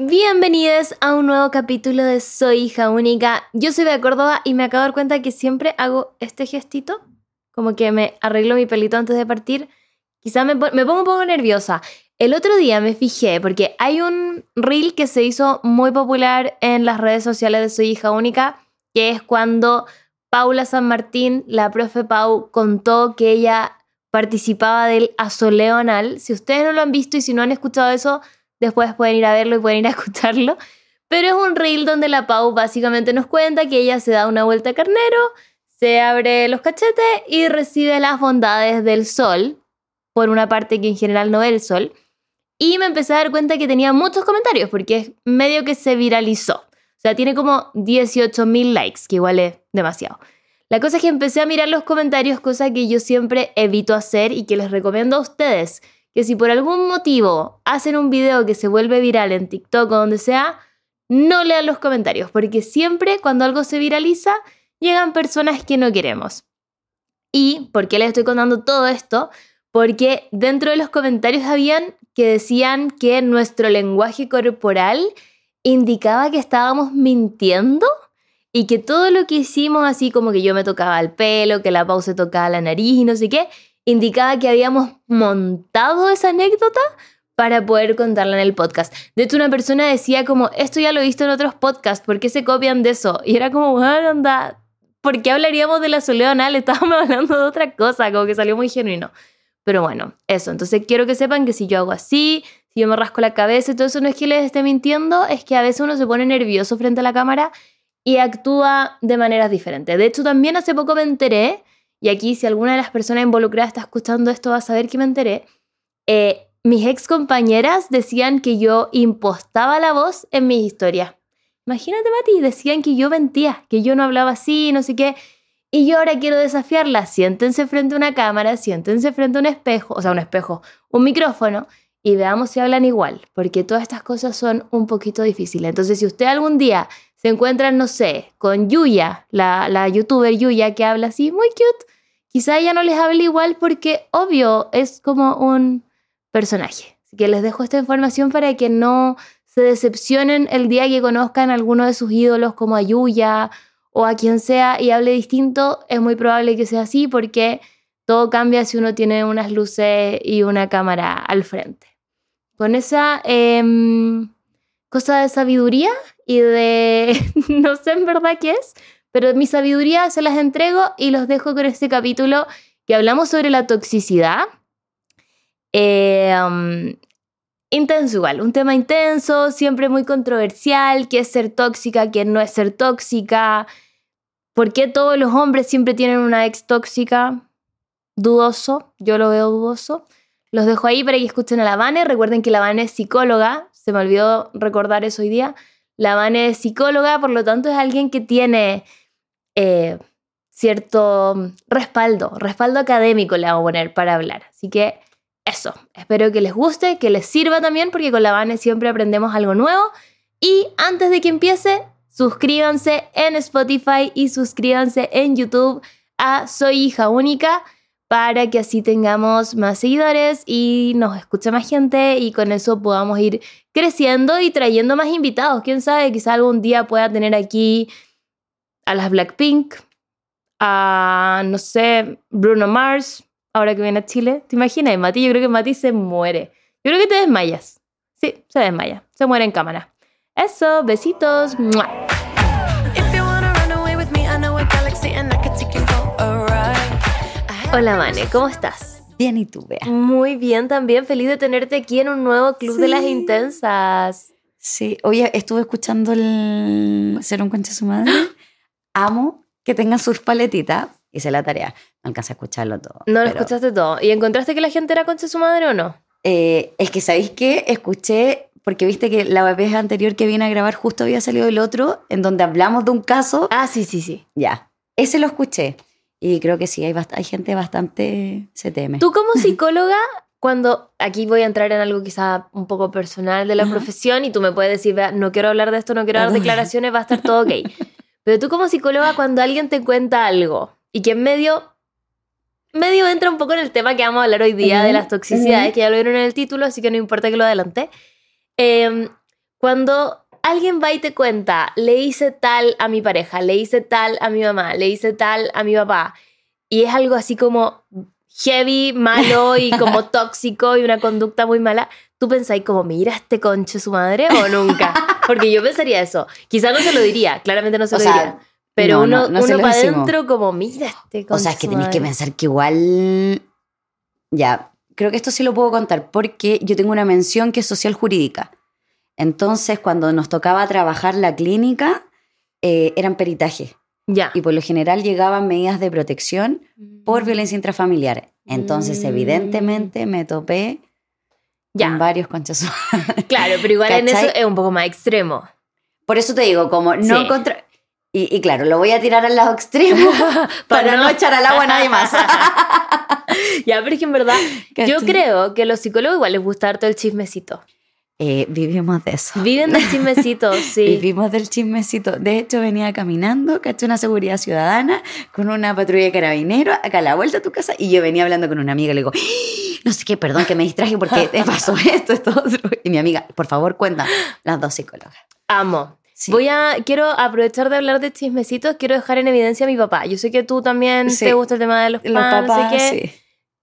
Bienvenidos a un nuevo capítulo de Soy hija única. Yo soy de Córdoba y me acabo de dar cuenta que siempre hago este gestito, como que me arreglo mi pelito antes de partir. Quizá me, me pongo un poco nerviosa. El otro día me fijé, porque hay un reel que se hizo muy popular en las redes sociales de Soy hija única, que es cuando Paula San Martín, la profe Pau, contó que ella participaba del asoleo anal. Si ustedes no lo han visto y si no han escuchado eso, después pueden ir a verlo y pueden ir a escucharlo. Pero es un reel donde la Pau básicamente nos cuenta que ella se da una vuelta a carnero, se abre los cachetes y recibe las bondades del sol, por una parte que en general no es el sol. Y me empecé a dar cuenta que tenía muchos comentarios, porque es medio que se viralizó. O sea, tiene como 18.000 likes, que igual es demasiado. La cosa es que empecé a mirar los comentarios, cosa que yo siempre evito hacer y que les recomiendo a ustedes, que si por algún motivo hacen un video que se vuelve viral en TikTok o donde sea, no lean los comentarios, porque siempre cuando algo se viraliza, llegan personas que no queremos. ¿Y por qué les estoy contando todo esto? Porque dentro de los comentarios habían que decían que nuestro lenguaje corporal indicaba que estábamos mintiendo y que todo lo que hicimos, así como que yo me tocaba el pelo, que la pausa tocaba la nariz y no sé qué, indicaba que habíamos montado esa anécdota para poder contarla en el podcast. De hecho, una persona decía como, esto ya lo he visto en otros podcasts, ¿por qué se copian de eso? Y era como, bueno, anda, ¿por qué hablaríamos de la soledad anal? Estábamos hablando de otra cosa, como que salió muy genuino. Pero bueno, eso. Entonces quiero que sepan que si yo hago así, si yo me rasco la cabeza todo eso, no es que les esté mintiendo, es que a veces uno se pone nervioso frente a la cámara y actúa de maneras diferentes. De hecho, también hace poco me enteré y aquí si alguna de las personas involucradas está escuchando esto va a saber que me enteré, eh, mis ex compañeras decían que yo impostaba la voz en mis historias. Imagínate, Mati, decían que yo mentía, que yo no hablaba así, no sé qué. Y yo ahora quiero desafiarlas. Siéntense frente a una cámara, siéntense frente a un espejo, o sea, un espejo, un micrófono, y veamos si hablan igual, porque todas estas cosas son un poquito difíciles. Entonces, si usted algún día se encuentra, no sé, con Yuya, la, la youtuber Yuya, que habla así, muy cute, quizá ella no les hable igual porque, obvio, es como un personaje. Así que les dejo esta información para que no se decepcionen el día que conozcan a alguno de sus ídolos como a Yuya o a quien sea y hable distinto. Es muy probable que sea así porque todo cambia si uno tiene unas luces y una cámara al frente. Con esa em, cosa de sabiduría y de, no sé en verdad qué es, pero mi sabiduría se las entrego y los dejo con este capítulo que hablamos sobre la toxicidad. Eh, um, intenso igual, un tema intenso, siempre muy controversial, qué es ser tóxica, qué no es ser tóxica, por qué todos los hombres siempre tienen una ex tóxica, dudoso, yo lo veo dudoso. Los dejo ahí para que escuchen a la Vane, recuerden que la Vane es psicóloga, se me olvidó recordar eso hoy día, la Vane es psicóloga, por lo tanto es alguien que tiene eh, cierto respaldo, respaldo académico le hago poner para hablar. Así que eso, espero que les guste, que les sirva también, porque con la Vane siempre aprendemos algo nuevo. Y antes de que empiece, suscríbanse en Spotify y suscríbanse en YouTube a Soy hija única para que así tengamos más seguidores y nos escuche más gente y con eso podamos ir creciendo y trayendo más invitados. Quién sabe, quizá algún día pueda tener aquí a las Blackpink, a, no sé, Bruno Mars, ahora que viene a Chile. ¿Te imaginas, Mati? Yo creo que Mati se muere. Yo creo que te desmayas. Sí, se desmaya. Se muere en cámara. Eso, besitos. Hola, Mane, ¿cómo estás? Bien, ¿y tú, Bea? Muy bien, también feliz de tenerte aquí en un nuevo Club de las Intensas. Sí, oye, estuve escuchando el Ser un concha su madre. Amo que tengan sus paletitas. Hice la tarea. No alcancé a escucharlo todo. No lo escuchaste todo. ¿Y encontraste que la gente era concha su madre o no? Eh, es que, ¿sabéis qué? Escuché, porque viste que la vez anterior que vine a grabar justo había salido el otro, en donde hablamos de un caso. Ah, sí, sí, sí. Ya. Ese lo escuché. Y creo que sí, hay, hay gente bastante se teme. Tú como psicóloga, cuando aquí voy a entrar en algo quizá un poco personal de la profesión y tú me puedes decir, no quiero hablar de esto, no quiero dar declaraciones, va a estar todo ok. Pero tú como psicóloga, cuando alguien te cuenta algo y que en medio, medio entra un poco en el tema que vamos a hablar hoy día de las toxicidades, que ya lo vieron en el título, así que no importa que lo adelante. Em, cuando alguien va y te cuenta, le hice tal a mi pareja, le hice tal a mi mamá, le hice tal a mi papá, y es algo así como heavy, malo y como tóxico y una conducta muy mala, ¿tú pensáis como, mira este conche su madre o nunca? Porque yo pensaría eso. Quizá no se lo diría, claramente no se O lo sea, diría. Pero no, uno, no, uno para adentro como, mira este conche O sea, es que tenéis que madre". pensar que igual. Ya, creo que esto sí lo puedo contar porque yo tengo una mención que es social jurídica. Entonces, cuando nos tocaba trabajar la clínica, eh, eran peritajes. Ya. Y por lo general llegaban medidas de protección por violencia intrafamiliar. Entonces, Mm. evidentemente, me topé Ya. con varios conchas. Claro, pero igual en eso es un poco más extremo. Por eso te digo, como no Sí. contra. Y, y claro, lo voy a tirar al lado extremo para no echar al agua a nadie más. ya, pero es que en verdad, yo creo que a los psicólogos igual les gusta harto el chismecito. Eh, vivimos de eso. Viven del chismecito, sí. Vivimos del chismecito. De hecho, venía caminando, caché una seguridad ciudadana con una patrulla de carabineros acá a la vuelta a tu casa y yo venía hablando con una amiga y le digo, "¡Ah! no sé qué, perdón que me distraje porque te pasó esto, esto, otro. Y mi amiga, por favor, cuenta, las dos psicólogas. Amo. Sí. Voy a, quiero aprovechar de hablar de chismecitos, quiero dejar en evidencia a mi papá. Yo sé que tú también Sí. te gusta el tema de los, Los papás, no sé qué. sí.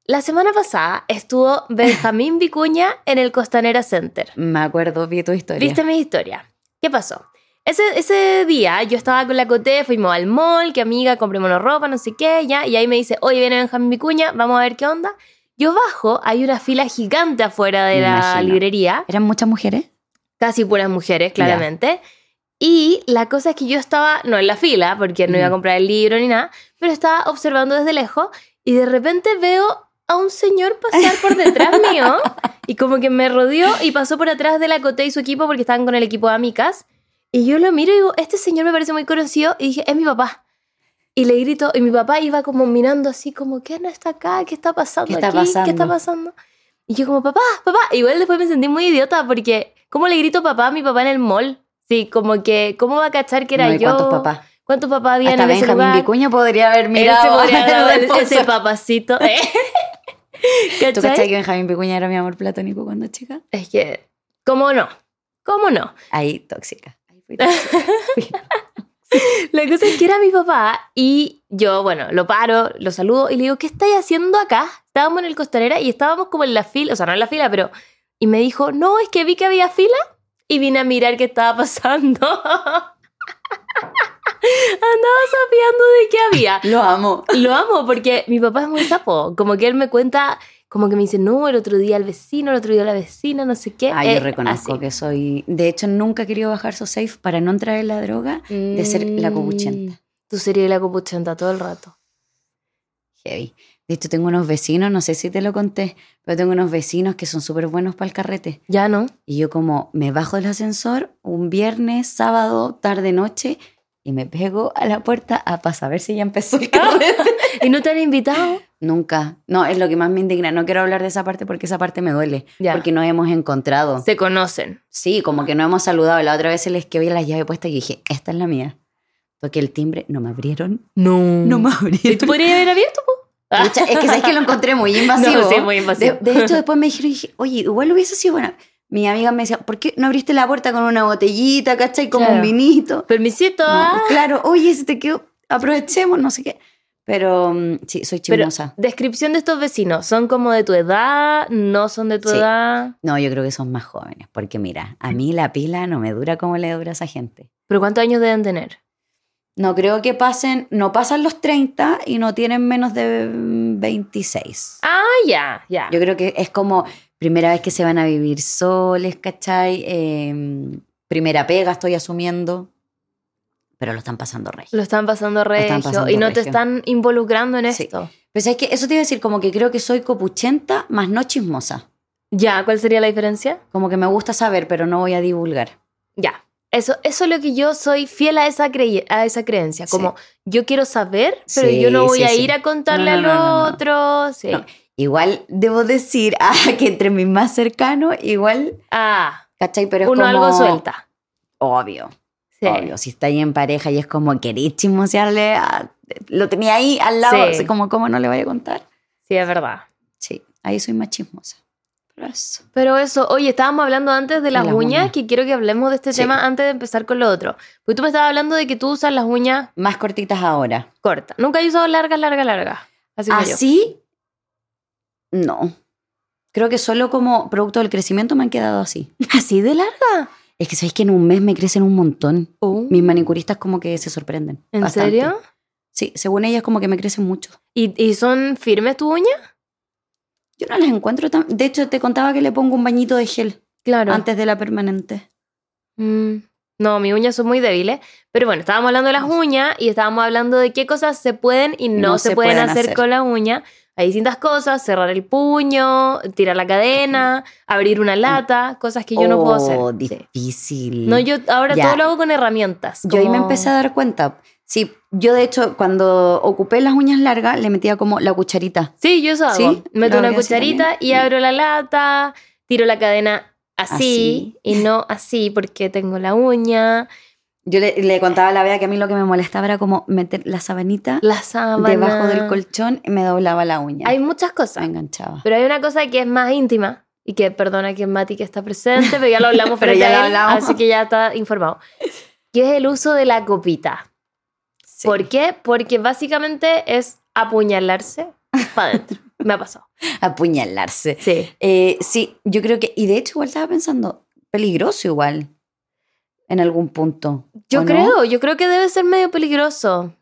La semana pasada estuvo Benjamín Vicuña en el Costanera Center. Me acuerdo, vi tu historia. ¿Viste mi historia? ¿Qué pasó? Ese, ese día yo estaba con la Coté, fuimos al mall, que amiga, comprémonos ropa, no sé qué, ya, y ahí me dice, oye, viene Benjamín Vicuña, vamos a ver qué onda. Yo bajo, hay una fila gigante afuera de Me la imagino. librería, ¿Eran muchas mujeres? casi puras mujeres, claramente. Y la cosa es que yo estaba, no en la fila, porque no iba a Mm. comprar el libro ni nada, pero estaba observando desde lejos y de repente veo a un señor pasar por detrás mío y como que me rodeó y pasó por atrás de la Coté y su equipo porque estaban con el equipo de amigas. Y yo lo miro y digo, este señor me parece muy conocido y dije, es mi papá. Y le grito, y mi papá iba como mirando así como, ¿qué no está acá? ¿Qué está pasando ¿Qué está aquí? ¿Qué está pasando? pasando? Y yo como, papá, papá. Igual después me sentí muy idiota porque, ¿cómo le grito papá a mi papá en el mall? Sí, como que, ¿cómo va a cachar que era No, ¿y yo? ¿Cuántos papás? ¿Cuántos papás habían Hasta en ese Benjamín lugar? Vicuña podría haber Él mirado. se podría haber dado ese papacito. ¿eh? ¿Tú ¿Cachai? cachai que Benjamín Vicuña era mi amor platónico cuando chica? Es que, ¿cómo no? ¿Cómo no? Ahí, tóxica. Ahí fui tóxica. La cosa es que era mi papá y yo, bueno, lo paro, lo saludo y le digo, ¿qué estáis haciendo acá? Estábamos en el Costanera y estábamos como en la fila, o sea, no en la fila, pero... Y me dijo, no, es que vi que había fila y vine a mirar qué estaba pasando. Andaba sabiendo de qué había. Lo amo. Lo amo porque mi papá es muy sapo. Como que él me cuenta, como que me dice, no, el otro día el vecino, el otro día la vecina, no sé qué. Ah, yo Eh, reconozco así. que soy. De hecho, nunca he querido bajar so safe para no entrar en la droga de ser la copuchenta. Mm, Tú serías la copuchenta todo el rato. Heavy. De hecho, tengo unos vecinos, no sé si te lo conté, pero tengo unos vecinos que son súper buenos para el carrete. Ya no. Y yo, como me bajo del ascensor un viernes, sábado, tarde, noche, y me pego a la puerta a para saber si ya empezó el carrete. ¿Y no te han invitado? Nunca. No, es lo que más me indigna. No quiero hablar de esa parte porque esa parte me duele. Ya. Porque no hemos encontrado. Se conocen. Sí, como que no hemos saludado. La otra vez se les que vi la llave puesta y dije, esta es la mía. Toqué el timbre, no me abrieron. No. No me ¿Y abrieron. tú podrías haber abierto? po? Es que sabes que lo encontré muy invasivo. No, sí, muy invasivo. De, de hecho, después me dijeron, dije, oye, igual hubiese sido bueno. Mi amiga me decía, ¿por qué no abriste la puerta con una botellita, cachai? Como Claro. un vinito. Permisito. No, ah. claro, oye, se te quedó, aprovechemos, no sé qué. Pero mm, sí, soy Pero, chismosa. descripción de estos vecinos. ¿Son como de tu edad? ¿No son de tu Sí. edad? No, yo creo que son más jóvenes, porque mira, a mí la pila no me dura como le dura a esa gente. ¿Pero cuántos años deben tener? No creo que pasen, no pasan los 30 y no tienen menos de mm, 26. Ah, ya, ya. Yo creo que es como primera vez que se van a vivir soles, ¿cachai? Eh, primera pega, estoy asumiendo, pero lo están pasando rey. Lo están pasando regio pasando y no te regio. están involucrando en Sí. esto. Pues es que eso te iba a decir, como que creo que soy copuchenta más no chismosa. Ya, ¿cuál sería la diferencia? Como que me gusta saber, pero no voy a divulgar. Ya. Eso, eso es lo que yo soy fiel a esa, crey- a esa creencia. Como yo quiero saber, pero Sí, yo no voy a ir a contarle No, no, al no. otro. Sí. Igual debo decir ah, que entre mis más cercanos, igual, Ah, ¿cachai? Pero es uno como... algo suelta. Obvio, Sí. obvio. Si estáis en pareja y es como queréis chismosearle, a- lo tenía ahí al lado, Sí. así como, ¿cómo no le vaya a contar? Sí, es verdad. Sí, ahí soy más chismosa. Pero eso. Pero eso, oye, estábamos hablando antes de las las uñas, uñas. que quiero que hablemos de este Sí. tema antes de empezar con lo otro. Porque tú me estabas hablando de que tú usas las uñas Más cortitas ahora. cortas. Nunca he usado largas, largas, largas. Así. ¿Así? No. Creo que solo como producto del crecimiento me han quedado así. ¿Así de larga? Es que sabéis que en un mes me crecen un montón. Oh, Mis manicuristas como que se sorprenden. ¿En bastante. serio? Sí, según ellas como que me crecen mucho. ¿Y, y son firmes tus uñas? Yo no las encuentro tan... De hecho, te contaba que le pongo un bañito de gel Claro. antes de la permanente. Mm, No, mis uñas son muy débiles. Pero bueno, estábamos hablando de las uñas y estábamos hablando de qué cosas se pueden y no, No se, pueden, pueden hacer, hacer. con la uña. Hay distintas cosas, cerrar el puño, tirar la cadena, abrir una lata, cosas que yo no puedo hacer. Oh, difícil. No, yo ahora Ya. todo lo hago con herramientas. Yo ahí me empecé a dar cuenta. Sí, yo de hecho cuando ocupé las uñas largas le metía como la cucharita. Sí, yo eso hago. Sí, Meto una cucharita y abro la lata, tiro la cadena así, Así. y no así porque tengo la uña, Yo le, le contaba a la Bea que a mí lo que me molestaba era como meter la sabanita la sábana. debajo del colchón y me doblaba la uña. Hay muchas cosas. me enganchaba. Pero hay una cosa que es más íntima y que perdona que Mati que está presente, pero ya lo hablamos Pero ya a lo hablamos. así que ya está informado. Que es el uso de la copita. Sí. ¿Por qué? Porque básicamente es apuñalarse para adentro. Me ha pasado. Apuñalarse. Sí. Eh, sí, yo creo que, y de hecho igual estaba pensando, peligroso igual, en algún punto. Yo creo, yo creo que debe ser medio peligroso.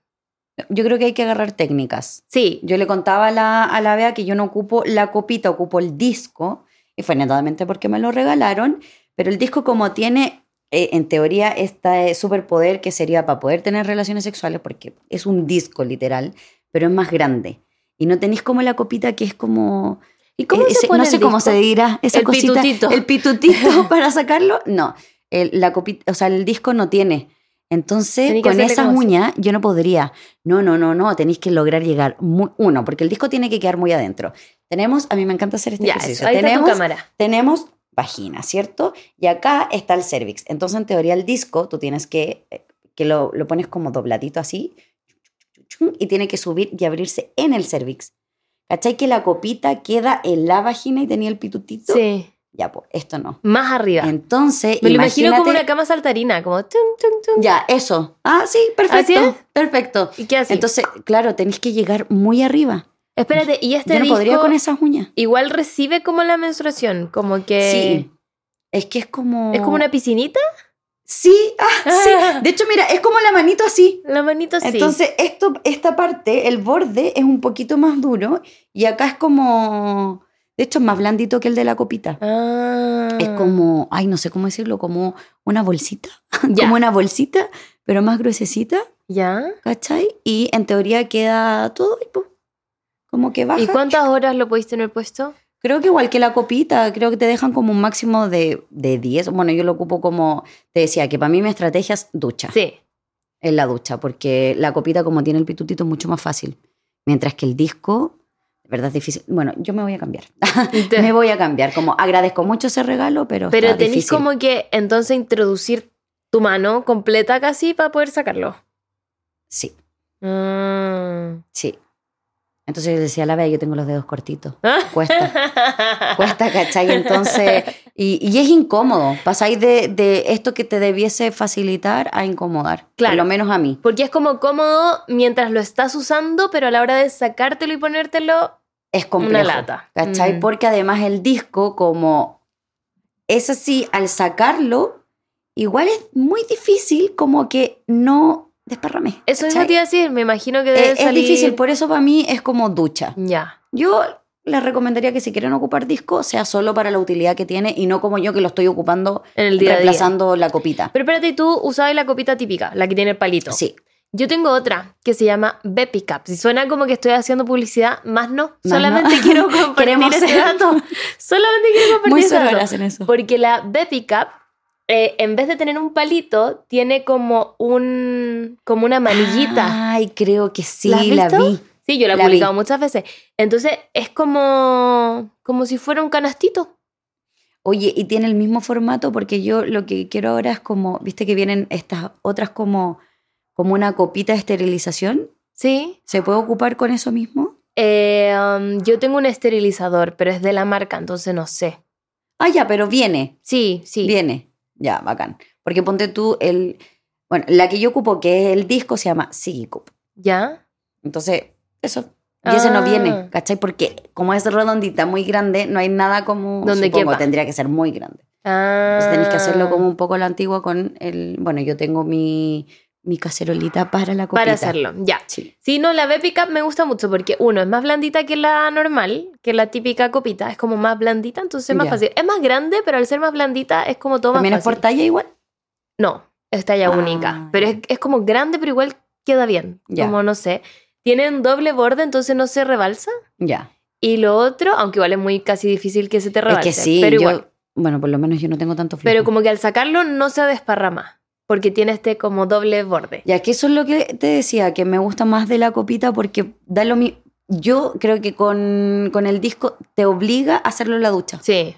Yo creo que hay que agarrar técnicas. Sí. Yo le contaba a la, a la Bea que yo no ocupo la copita, ocupo el disco, y fue netamente porque me lo regalaron, pero el disco como tiene, eh, en teoría, este superpoder que sería para poder tener relaciones sexuales, porque es un disco literal, pero es más grande. Y no tenéis como la copita que es como... ¿Y cómo ese- se pone no sé el cómo disco? se dirá esa El cosita. pitutito. El pitutito para sacarlo. No, el, la copita, o sea, el disco no tiene. Entonces, con esas uñas yo no podría. No, no, no, no. Tenéis que lograr llegar. muy- uno, porque el disco tiene que quedar muy adentro. Tenemos, a mí me encanta hacer este Ya, ejercicio. Ahí está tu tenemos, cámara. tenemos vagina, ¿cierto? Y acá está el cervix. Entonces, en teoría, el disco tú tienes que, eh, que lo, lo pones como dobladito así, y tiene que subir y abrirse en el cervix. ¿Cachai? Que la copita queda en la vagina y tenía el pitutito. Sí. Ya, pues, esto no. Más arriba. Entonces, Me lo imagino como una cama saltarina, como tum, tum, tum. Ya, eso. Ah, sí, perfecto. ¿Así? Perfecto. ¿Y qué así? Entonces, claro, tenéis que llegar muy arriba. Espérate, ¿y este Yo no disco podría con esas uñas. igual recibe como la menstruación? Como que... Sí. Es que es como. ¿Es como una piscinita? Sí, ah, sí. De hecho, mira, es como la manito así. La manito sí. Entonces, esto, esta parte, el borde es un poquito más duro y acá es como. De hecho, es más blandito que el de la copita. Ah. Es como, ay, no sé cómo decirlo, como una bolsita. Ya. como una bolsita, pero más gruesecita, ¿Ya? ¿cachai? Y en teoría queda todo y po, como que baja. ¿Y cuántas horas lo podéis tener puesto? Creo que igual que la copita, creo que te dejan como un máximo de, de 10. Bueno, yo lo ocupo como, te decía, que para mí mi estrategia es ducha. Sí. En la ducha, porque la copita como tiene el pitutito es mucho más fácil. Mientras que el disco, verdad es difícil. Bueno, yo me voy a cambiar. me voy a cambiar. Como agradezco mucho ese regalo, pero Pero está difícil. como que entonces introducir tu mano completa casi para poder sacarlo. Sí, Ah. sí. Entonces yo decía a la vez, yo tengo los dedos cortitos. Cuesta. Cuesta, ¿cachai? Entonces, y, y es incómodo. Pasáis de, de esto que te debiese facilitar a incomodar. Claro. Por lo menos a mí. Porque es como cómodo mientras lo estás usando, pero a la hora de sacártelo y ponértelo, Es complejo. Una lata. ¿Cachai? Mm. Porque además el disco, como es así, al sacarlo, igual es muy difícil como que no desparrame. eso mismo ¿cachai? te iba a decir, me imagino que debe es salir... difícil, por eso para mí es como ducha. Ya. Yo les recomendaría que si quieren ocupar disco, sea solo para la utilidad que tiene y no como yo que lo estoy ocupando En el día. reemplazando la copita. Pero espérate, tú usabas la copita típica, la que tiene el palito. Sí, Yo tengo otra que se llama Bepi Cup. Si suena como que estoy haciendo publicidad, más no. Más Solamente no. quiero compartir ese dato. Solamente quiero compartir muy ese dato. hacen eso. Porque la Bepi Cup, eh, en vez de tener un palito, tiene como un como una manillita. Ay, creo que sí, ¿La vi. sí, yo la he la vi. publicado muchas veces. Entonces es como como si fuera un canastito. Oye, y tiene el mismo formato porque yo lo que quiero ahora es como, viste que vienen estas otras como, como una copita de esterilización. Sí. ¿Se puede ocupar con eso mismo? Eh, um, yo tengo un esterilizador, pero es de la marca, entonces no sé. Ah, ya, pero viene. Sí, sí. Viene. Ya, bacán. Porque ponte tú el. Bueno, la que yo ocupo, que es el disco, se llama Sigicup. ¿Ya? Entonces, eso. Y ese no Ah. viene, ¿cachai? Porque como es redondita, muy grande, no hay nada como. Donde supongo, quepa. tendría que ser muy grande. Ah. Entonces tenéis que hacerlo como un poco la antigua con el. Bueno, yo tengo mi, mi cacerolita para la copita. Para hacerlo, ya. Sí. Sí, no, la Bepi Cup me gusta mucho porque uno es más blandita que la normal, que la típica copita, es como más blandita, entonces es más Ya. fácil. Es más grande, pero al ser más blandita es como todo más ¿También es por talla igual? No, es talla Ah, única, pero es, es como grande, pero igual queda bien. Ya. Como no sé. Tienen doble borde, entonces no se rebalsa. Ya. Y lo otro, aunque igual es muy casi difícil que se te rebalse. es que sí, pero yo. igual. Bueno, por lo menos yo no tengo tanto flujo. Pero como que al sacarlo no se desparrama, porque tiene este como doble borde. Ya que eso es lo que te decía, que me gusta más de la copita porque da lo mismo. Yo creo que con, con el disco te obliga a hacerlo en la ducha. Sí.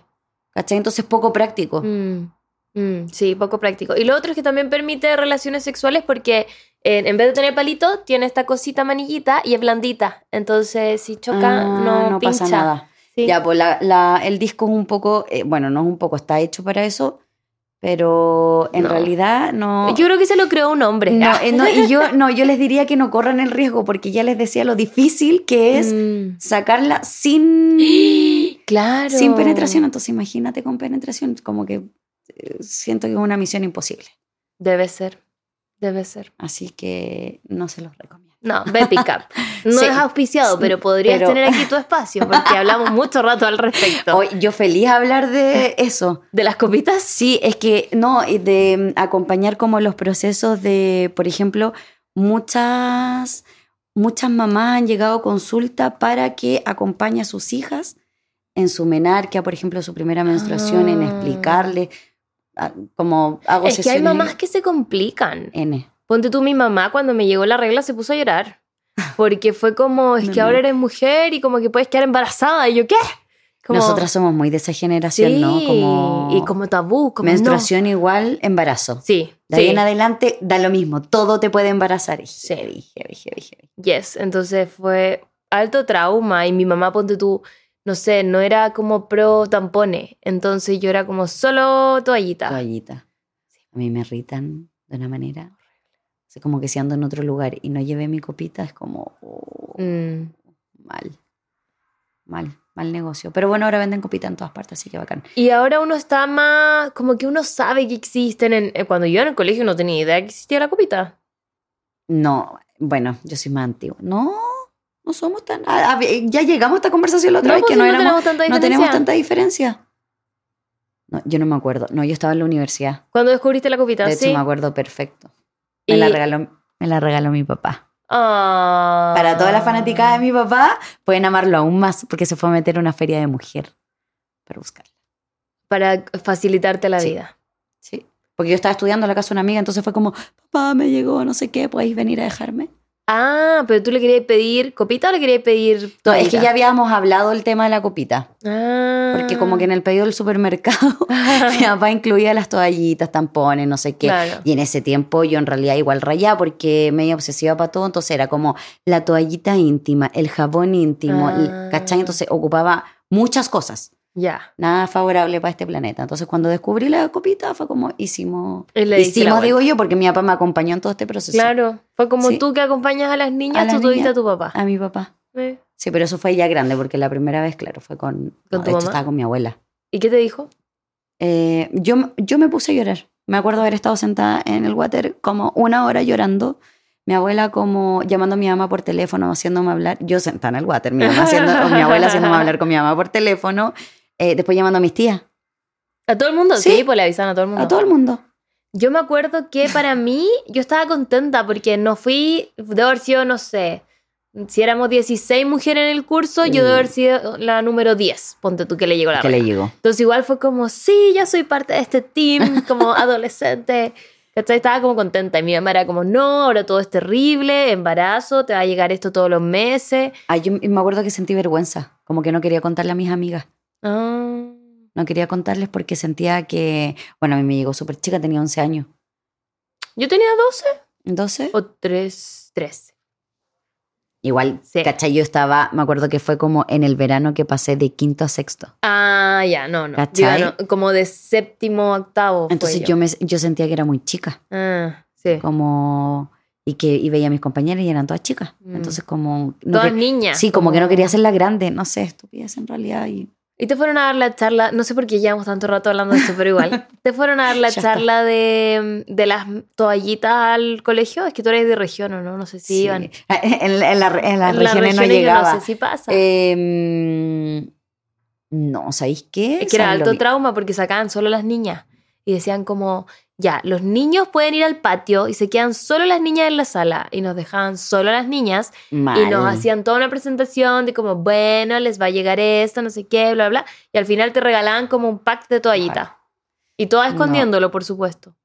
¿Cachai? Entonces es poco práctico. Mm, mm, sí, poco práctico. Y lo otro es que también permite relaciones sexuales porque eh, en vez de tener palito, tiene esta cosita manillita y es blandita. Entonces, si choca, Ah, no, pincha. pasa nada. Sí. Ya, pues la, la- el disco es un poco, eh, bueno, no es un poco, está hecho para eso, pero en No. realidad no. Yo creo que se lo creó un hombre. no, eh, no, y yo, no, yo les diría que no corran el riesgo porque ya les decía lo difícil que es Mm. sacarla sin, Claro. sin penetración. Entonces imagínate con penetración, como que eh, siento que es una misión imposible. Debe ser. Debe ser. Así que no se los recomiendo. No, Bepi Cup. No Sí. es auspiciado, pero podrías Pero- tener aquí tu espacio porque hablamos mucho rato al respecto. Hoy, yo feliz hablar de eso. ¿De las copitas? Sí, es que no, de mm, acompañar como los procesos de, por ejemplo, muchas, muchas mamás han llegado a consulta para que acompañe a sus hijas en su menarquia, por ejemplo, su primera menstruación, en Ah. explicarle, ah, como hago Es que hay mamás que se complican. N. Ponte tú, mi mamá cuando me llegó la regla se puso a llorar. Porque fue como, es No, que no. ahora eres mujer y como que puedes quedar embarazada. Y yo, ¿qué? Como, Nosotras somos muy de esa generación, sí, ¿no? Como, y como tabú, como menstruación igual, embarazo. no. Sí, De ahí sí. en adelante da lo mismo, todo te puede embarazar. Y Sí. heavy, heavy, heavy, heavy. Yes, entonces fue alto trauma y mi mamá, ponte tú, no sé, no era como pro tampones. Entonces yo era como solo toallita. toallita. A mí me irritan de una manera. Así como que si ando en otro lugar y no llevé mi copita, es como oh, Mm. mal. Mal, mal negocio. Pero bueno, ahora venden copita en todas partes, así que bacán. Y ahora uno está más, como que uno sabe que existen. En, eh, cuando yo en el colegio no tenía idea que existía la copita. No, bueno, yo soy más antigua. No, no somos tan. a- a ver, ya llegamos a esta conversación la otra No, vez pues que no, no éramos- tenemos tanta no tenemos diferencia. tanta diferencia. No, yo no me acuerdo. No, yo estaba en la universidad. Cuando descubriste la copita, De hecho, sí. me acuerdo perfecto. Me, Y- la regaló, me la regaló mi papá. Ah. Para todas las fanáticas de mi papá, pueden amarlo aún más porque se fue a meter a una feria de mujer para buscarla. Para facilitarte la Sí. vida. Sí. Porque yo estaba estudiando en la casa de una amiga, entonces fue como, papá, me llegó, no sé qué, ¿podéis venir a dejarme? Ah, pero tú le querías pedir copita o le querías pedir No, es que ya habíamos hablado del tema de la copita. Ah. Porque como que en el pedido del supermercado, mi papá incluía las toallitas, tampones, no sé qué. Claro. Y en ese tiempo yo en realidad igual rayaba porque medio obsesiva para todo, entonces era como la toallita íntima, el jabón íntimo, el- Ah. ¿cachai? Entonces ocupaba muchas cosas. Ya. nada favorable para este planeta. Entonces, cuando descubrí la copita, fue como hicimos. Hicimos, digo yo, porque mi papá me acompañó en todo este proceso. Claro. Fue como Sí. tú que acompañas a las niñas, A las tú tuviste niñas. a tu papá. A mi papá. Eh. Sí, pero eso fue ya grande, porque la primera vez, claro, fue con. ¿Con no, tu de hecho, mamá? estaba con mi abuela. ¿Y qué te dijo? Eh, yo, yo me puse a llorar. Me acuerdo haber estado sentada en el water como una hora llorando. Mi abuela como llamando a mi mamá por teléfono, haciéndome hablar. Yo sentada en el water, mi, mamá haciendo, o mi abuela haciéndome hablar con mi mamá por teléfono. Eh, después llamando a mis tías. ¿A todo el mundo? Sí. Sí, pues le avisaron a todo el mundo. A todo el mundo. Yo me acuerdo que para mí, yo estaba contenta porque no fui, de haber sido, no sé, si éramos 16 mujeres en el curso, yo debo haber sido la número 10, ponte tú que le llegó la Que le llegó. Entonces igual fue como, sí, ya soy parte de este team, como adolescente. ¿Cachai? Estaba como contenta. Y mi mamá era como, no, ahora todo es terrible, embarazo, te va a llegar esto todos los meses. Ay, yo me acuerdo que sentí vergüenza, como que no quería contarle a mis amigas. Ah, No quería contarles porque sentía que, bueno, a mí me llegó súper chica, tenía 11 años. Yo tenía 12 12. o 3, 13. Igual, Sí. ¿cachai? Yo estaba, me acuerdo que fue como en el verano que pasé de quinto a sexto. Ah, ya, no, no. ¿Cachai? Digo, no, como de séptimo a octavo. Entonces yo, me, yo sentía que era muy chica, Ah, sí. como... Y que y veía a mis compañeras y eran todas chicas. Mm. Entonces como... no Todas que- niñas. sí, como que no quería hacerla grande, no sé, estupidez en realidad. Y, Y te fueron a dar la charla, no sé por qué llevamos tanto rato hablando de esto, pero igual. Te fueron a dar la charla de, de las toallitas al colegio. Es que tú eres de región o no, no sé si sí. iban. En, la- en la- en las En regiones no llegaba. No sé si pasa. Em, no, ¿sabéis qué? es que era ¿Sabes lo alto trauma porque sacaban solo las niñas. Y decían como, ya, los niños pueden ir al patio y se quedan solo las niñas en la sala. Y nos dejaban solo a las niñas. Mal. Y nos hacían toda una presentación de como, bueno, les va a llegar esto, no sé qué, bla, bla. Y al final te regalaban como un pack de toallita. Y todas No. escondiéndolo, por supuesto.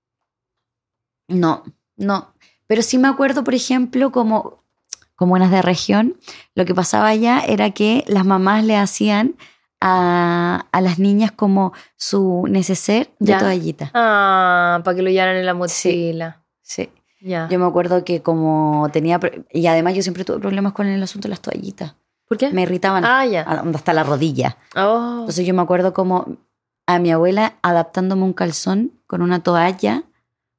No, no. Pero sí me acuerdo, por ejemplo, como, como unas de región, lo que pasaba allá era que las mamás le hacían a, a las niñas como su neceser de Ya. toallita. Ah, para que lo llevaran en la mochila. Sí. Ya. Yo me acuerdo que como tenía... Y además yo siempre tuve problemas con el asunto de las toallitas. ¿Por qué? Me irritaban Ah, ya. hasta la rodilla. Oh. Entonces yo me acuerdo como a mi abuela adaptándome un calzón con una toalla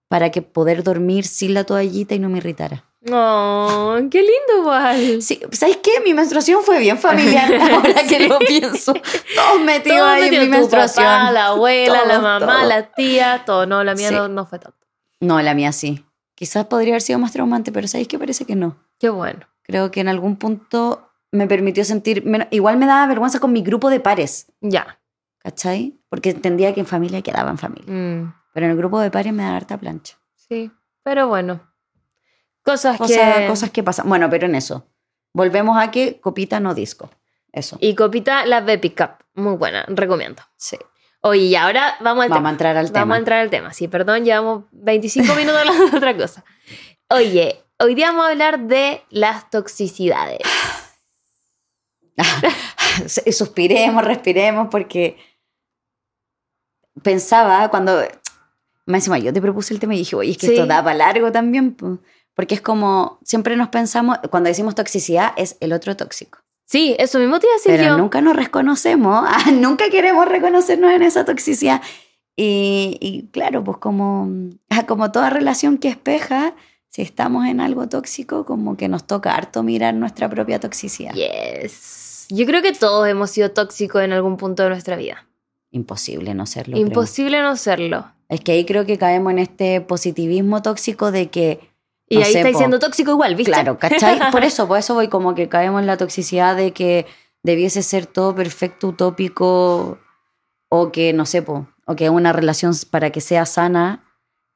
para que poder dormir sin la toallita y no me irritara. Oh, qué lindo igual. Sí, ¿sabes qué? Mi menstruación fue bien familiar ahora que lo pienso. Todos metidos Todo ahí metido, en mi tu menstruación. papá, la abuela, la mamá, la tía, todo. No, la mía Sí. no, no fue tanto. No, la mía sí. Quizás podría haber sido más traumante, pero ¿sabéis qué? Parece que no. Qué bueno. Creo que en algún punto me permitió sentir... Igual me daba vergüenza con mi grupo de pares, Ya. ¿cachai? Porque entendía que en familia quedaba en familia. Mm, Pero en el grupo de pares me da harta plancha. sí. Pero bueno. Cosas, Cosas, que. cosas que pasan. Bueno, pero en eso. Volvemos a que copita no disco. Eso. Y copita, la Bepi Cup. Muy buena, recomiendo. Sí. Oye, y ahora vamos al Vamos tema. a entrar al Vamos tema. a entrar al tema. Sí, perdón, llevamos 25 minutos hablando de otra cosa. Oye, hoy día vamos a hablar de las toxicidades. Suspiremos, respiremos, porque pensaba cuando. Más encima, yo te propuse el tema y dije, oye, es que Sí. esto da para largo también. Po". Porque es como, siempre nos pensamos, cuando decimos toxicidad, es el otro tóxico. Sí, eso mismo te iba a decir Pero yo. nunca nos reconocemos, ah, nunca queremos reconocernos en esa toxicidad. Y, y claro, pues como, como toda relación que espeja, si estamos en algo tóxico, como que nos toca harto mirar nuestra propia toxicidad. Yes. Yo creo que todos hemos sido tóxicos en algún punto de nuestra vida. Imposible no serlo. creo. Imposible no serlo. Es que ahí creo que caemos en este positivismo tóxico de que, Y No ahí sé, estáis po. siendo tóxico igual, ¿viste? claro, ¿cachai? Por eso, por eso voy como que caemos en la toxicidad de que debiese ser todo perfecto, utópico, o que, no sé, po, o que una relación para que sea sana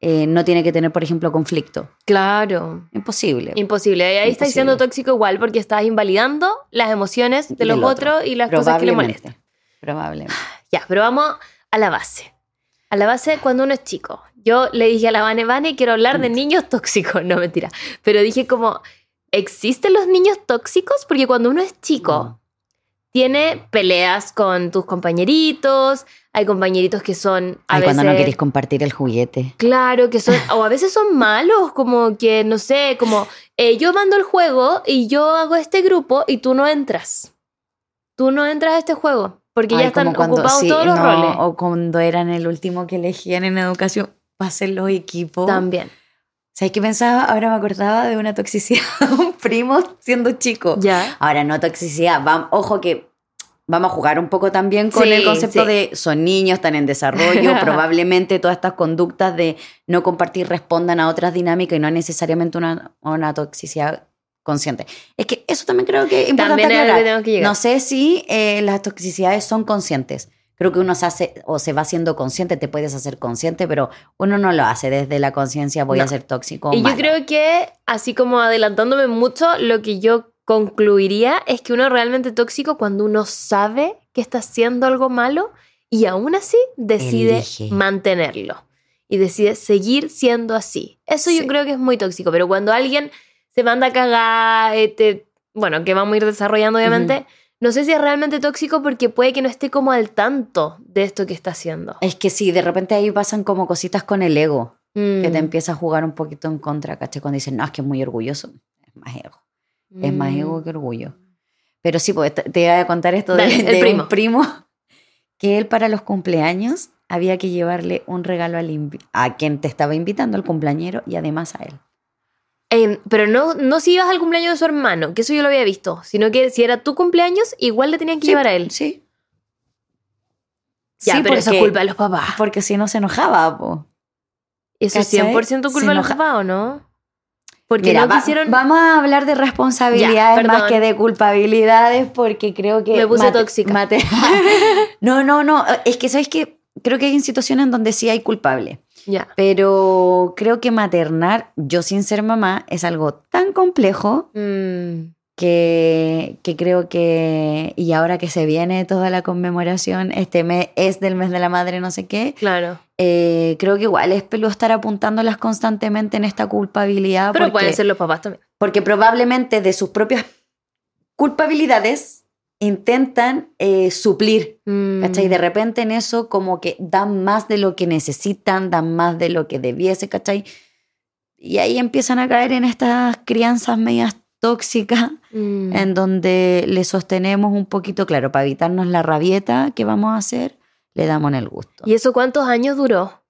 eh, no tiene que tener, por ejemplo, conflicto. Claro. Imposible. Imposible. Y ahí estáis siendo Imposible. tóxico igual porque estás invalidando las emociones de los otro. otros y las cosas que le molestan. Probablemente. Ya, pero vamos a la base. A la base cuando uno es chico. Yo le dije a la Vane, Vane, quiero hablar de niños tóxicos. No, mentira. Pero dije como, ¿existen los niños tóxicos? Porque cuando uno es chico, tiene peleas con tus compañeritos, hay compañeritos que son a Ay, veces... cuando no queréis compartir el juguete. Claro, que son, o a veces son malos, como que, no sé, como eh, yo mando el juego y yo hago este grupo y tú no entras. Tú no entras a este juego, porque ya están cuando- ocupados sí, todos los no, roles. O cuando eran el último que elegían en educación hacer los equipos. También. ¿Sabes qué pensaba? Ahora me acordaba de una toxicidad de un primo siendo chico. Ya. Ahora, no toxicidad. vam- ojo que vamos a jugar un poco también con Sí, el concepto sí. de son niños, están en desarrollo. probablemente todas estas conductas de no compartir respondan a otras dinámicas y no necesariamente una, una toxicidad consciente. Es que eso también creo que es importante aclarar. que tenemos que llegar. No sé si eh, las toxicidades son conscientes. Creo que uno se hace o se va haciendo consciente, te puedes hacer consciente, pero uno no lo hace desde la conciencia, voy a ser tóxico. Y yo creo que, así como adelantándome mucho, lo que yo concluiría es que uno es realmente tóxico cuando uno sabe que está haciendo algo malo y aún así decide Elige. mantenerlo y decide seguir siendo así. Eso yo creo que es muy tóxico, pero cuando alguien se manda a cagar, este, bueno, que vamos a ir desarrollando obviamente, no sé si es realmente tóxico porque puede que no esté como al tanto de esto que está haciendo. Es que sí, de repente ahí pasan como cositas con el ego, que te Mm. empieza a jugar un poquito en contra, ¿cachai? Cuando dicen, no, es que es muy orgulloso, es más ego. Es más Mm. ego que orgullo. Pero sí, pues te- iba a contar esto de, Dale, el de primo. un primo que él para los cumpleaños había que llevarle un regalo al a quien te estaba invitando, al cumpleañero, y además a él. Eh, pero no, no si ibas al cumpleaños de su hermano, que eso yo lo había visto, sino que si era tu cumpleaños, igual le tenían que Sí, llevar a él. Sí. Ya, Sí, pero eso es culpa de los papás. Porque si no se enojaba, po. Eso es ¿cachai? 100% culpa de los papás, ¿o no? Porque Mira, no va- quisieron... vamos a hablar de responsabilidades Ya, más que de culpabilidades porque creo que... Me puse mate- tóxica. mate- no, no, no. Es que, ¿sabes que Creo que hay situaciones en donde sí hay culpable. Pero creo que maternar, yo sin ser mamá, es algo tan complejo Mm, que, que creo que... Y ahora que se viene toda la conmemoración, este mes es del mes de la madre, no sé qué, claro. eh, creo que igual es pelo estar apuntándolas constantemente en esta culpabilidad. Pero porque, pueden ser los papás también. porque probablemente de sus propias culpabilidades intentan eh, suplir. Mm, ¿Cachai? De repente en eso como que dan más de lo que necesitan, dan más de lo que debiese, ¿cachai? Y ahí empiezan a caer en estas crianzas medias tóxicas, mm. en donde le sostenemos un poquito, claro, para evitarnos la rabieta que vamos a hacer, le damos en el gusto. ¿Y eso cuántos años duró?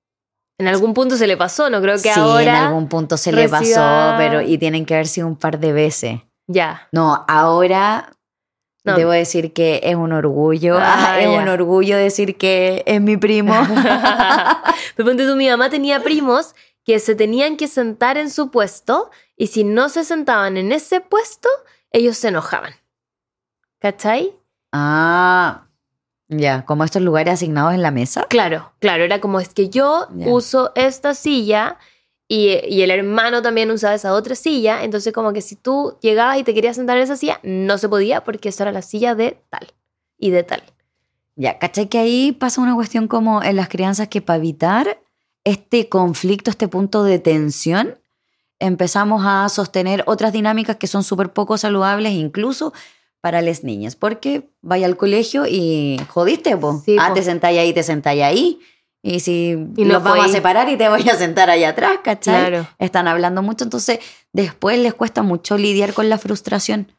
En algún punto se le pasó, no creo que sí, ahora... en algún punto se le reciba- pasó, pero y tienen que haber sido un par de veces. Ya. No, ahora No. debo decir que es un orgullo, Ah, es ya. un orgullo decir que es mi primo. Pero ponte tú, mi mamá tenía primos que se tenían que sentar en su puesto y si no se sentaban en ese puesto, ellos se enojaban. ¿Cachai? Ah, ya, como estos lugares asignados en la mesa. Claro, claro, era como es que yo uso esta silla y, y el hermano también usaba esa otra silla, entonces como que si tú llegabas y te querías sentar en esa silla, no se podía porque esa era la silla de tal y de tal. Ya, ¿cachai? Que ahí pasa una cuestión como en las crianzas que para evitar este conflicto, este punto de tensión, empezamos a sostener otras dinámicas que son súper poco saludables, incluso para las niñas. Porque vaya al colegio y jodiste, po. Sí, ah, po. te sentáis ahí, te sentáis ahí. Y si Y no los vamos ahí. a separar y te voy a sentar allá atrás, ¿cachai? Claro. Están hablando mucho, entonces después les cuesta mucho lidiar con la frustración.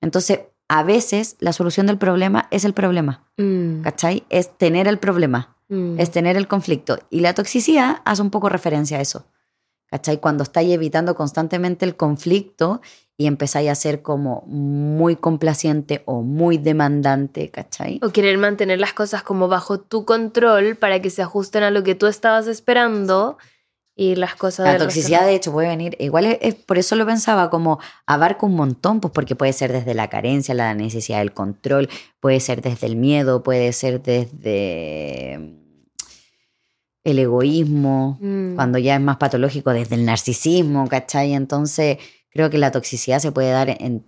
Entonces, a veces la solución del problema es el problema. Mm, ¿cachai? Es tener el problema, mm. es tener el conflicto. Y la toxicidad hace un poco referencia a eso, ¿cachai? Cuando estáis evitando constantemente el conflicto y empezáis a ser como muy complaciente o muy demandante, ¿cachai? O querer mantener las cosas como bajo tu control para que se ajusten a lo que tú estabas esperando y las cosas La toxicidad, de hecho, puede venir, igual es, es- por eso lo pensaba, como abarca un montón, pues porque puede ser desde la carencia, la necesidad del control, puede ser desde el miedo, puede ser desde el egoísmo. Mm. cuando ya es más patológico desde el narcisismo, ¿cachai? Entonces creo que la toxicidad se puede dar en...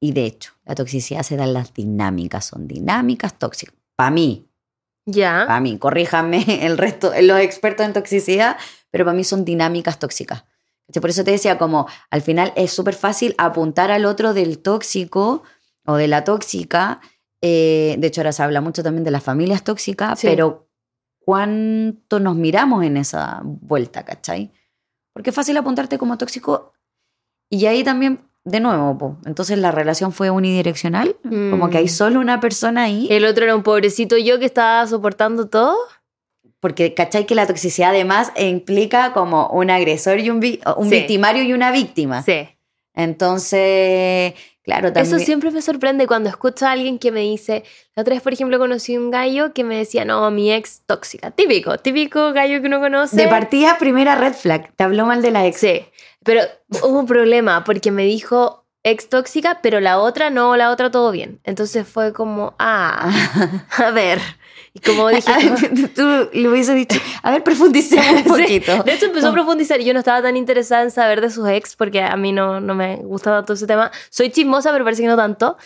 Y de hecho, la toxicidad se da en las dinámicas, son dinámicas tóxicas. Para mí, Ya. para mí, corríjanme el resto, los expertos en toxicidad, pero para mí son dinámicas tóxicas. Por eso te decía, como al final es súper fácil apuntar al otro del tóxico o de la tóxica. eh, de hecho, ahora se habla mucho también de las familias tóxicas, Sí. pero ¿cuánto nos miramos en esa vuelta, cachai? Porque es fácil apuntarte como tóxico y ahí también, de nuevo, po, entonces la relación fue unidireccional, como que hay Mm. solo una persona ahí. El otro era un pobrecito yo que estaba soportando todo. Porque, ¿cachai? Que la toxicidad además implica como un agresor y un, vi- un Sí. victimario y una víctima. Sí. Entonces, claro, también... Eso siempre me sorprende cuando escucho a alguien que me dice, la otra vez, por ejemplo, conocí un gallo que me decía, no, mi ex tóxica. Típico, típico gallo que uno conoce. De partida, primera red flag. Te habló mal de la ex. Sí, pero hubo un problema porque me dijo ex tóxica, pero la otra no, la otra todo bien. Entonces fue como, ah, a ver. Y como dije, A ver, Tú le hubieses dicho, a ver, profundicemos un Sí, poquito. De hecho, empezó a profundizar. Yo no estaba tan interesada en saber de sus ex porque a mí no, no me gusta tanto ese tema. Soy chismosa, pero parece que no tanto.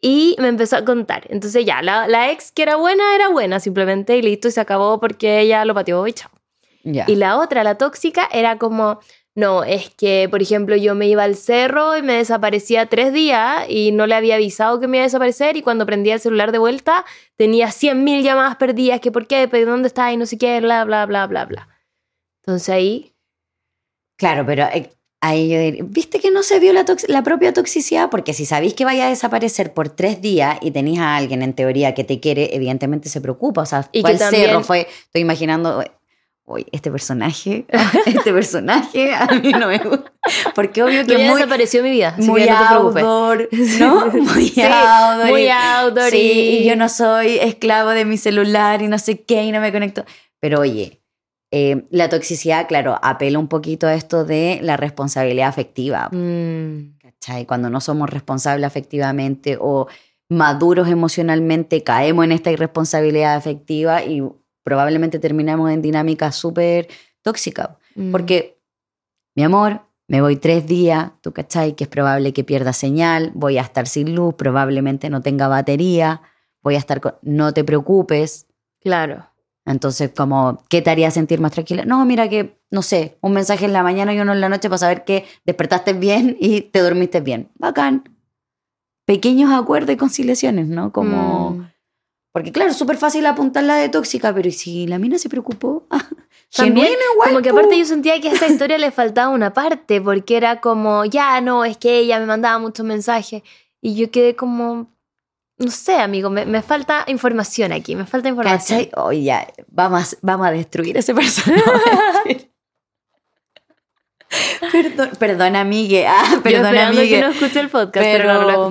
Y me empezó a contar. Entonces, ya, la, la ex que era buena, era buena simplemente y listo, y se acabó porque ella lo pateó y chao. Ya. Y la otra, la tóxica, era como, no, es que, por ejemplo, yo me iba al cerro y me desaparecía tres días y no le había avisado que me iba a desaparecer y cuando prendía el celular de vuelta tenía 100.000 llamadas perdidas, que por qué, pero dónde está y no sé qué, bla, bla, bla, bla, bla. Entonces ahí, Claro, pero eh, Ahí yo diría, ¿viste que no se vio la, propia toxicidad? Porque si sabéis que vaya a desaparecer por tres días y tenéis a alguien en teoría que te quiere, evidentemente se preocupa. O sea, Y fue que al también- cerro, fue, estoy imaginando, uy, este personaje, este personaje a mí no me gusta. Porque obvio Que muy, desapareció mi vida, muy que outdoor, ¿no? Muy Sí, outdoor. muy y- outdoor Sí, y yo no soy esclavo de mi celular y no sé qué y no me conecto. Pero oye, eh, la toxicidad, claro, apela un poquito a esto de la responsabilidad afectiva. Mm, ¿Cachai? Cuando no somos responsables afectivamente o maduros emocionalmente, caemos en esta irresponsabilidad afectiva y probablemente terminamos en dinámicas súper tóxicas. mm. Porque, mi amor, me voy tres días, tú cachai, que es probable que pierda señal, voy a estar sin luz, probablemente no tenga batería, voy a estar con... No te preocupes. Claro. Entonces, como, ¿qué te haría sentir más tranquila? No, mira que, no sé, un mensaje en la mañana y uno en la noche para saber que despertaste bien y te dormiste bien. Bacán. Pequeños acuerdos y conciliaciones, ¿no? Como... Mm. Porque claro, es súper fácil apuntarla de tóxica, pero ¿y si la mina se preocupó? También, Genuina igual, como que aparte yo sentía que a esta historia le faltaba una parte, porque era como, ya no, es que ella me mandaba muchos mensajes. Y yo quedé como, no sé, amigo, me, me falta información aquí, me falta información. ¿Cachai? Oye, ya, vamos, vamos a destruir ese personaje. perdón, perdón, amigue. Ah, Yo perdón, esperando amigue. que no escuche el podcast, pero, no lo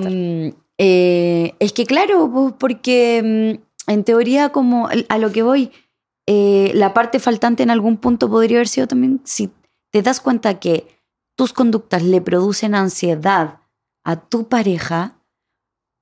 eh, es que claro, pues, porque mm, en teoría como a lo que voy, eh, la parte faltante en algún punto podría haber sido también si te das cuenta que tus conductas le producen ansiedad a tu pareja,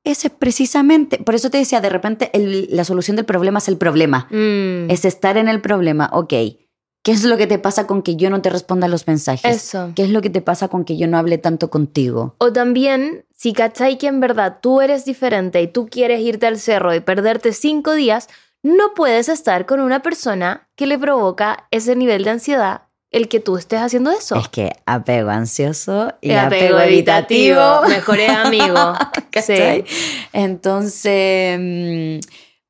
ese es precisamente, por eso te decía, de repente el- la solución del problema es el problema, Mm, es estar en el problema, ok, ¿qué es lo que te pasa con que yo no te responda los mensajes? Eso. ¿Qué es lo que te pasa con que yo no hable tanto contigo? O también, si cachai que en verdad tú eres diferente y tú quieres irte al cerro y perderte cinco días, no puedes estar con una persona que le provoca ese nivel de ansiedad el que tú estés haciendo eso. Es que apego ansioso y El apego, evitativo. Mejores amigos. ¿Cachai? Sí. Entonces, mm,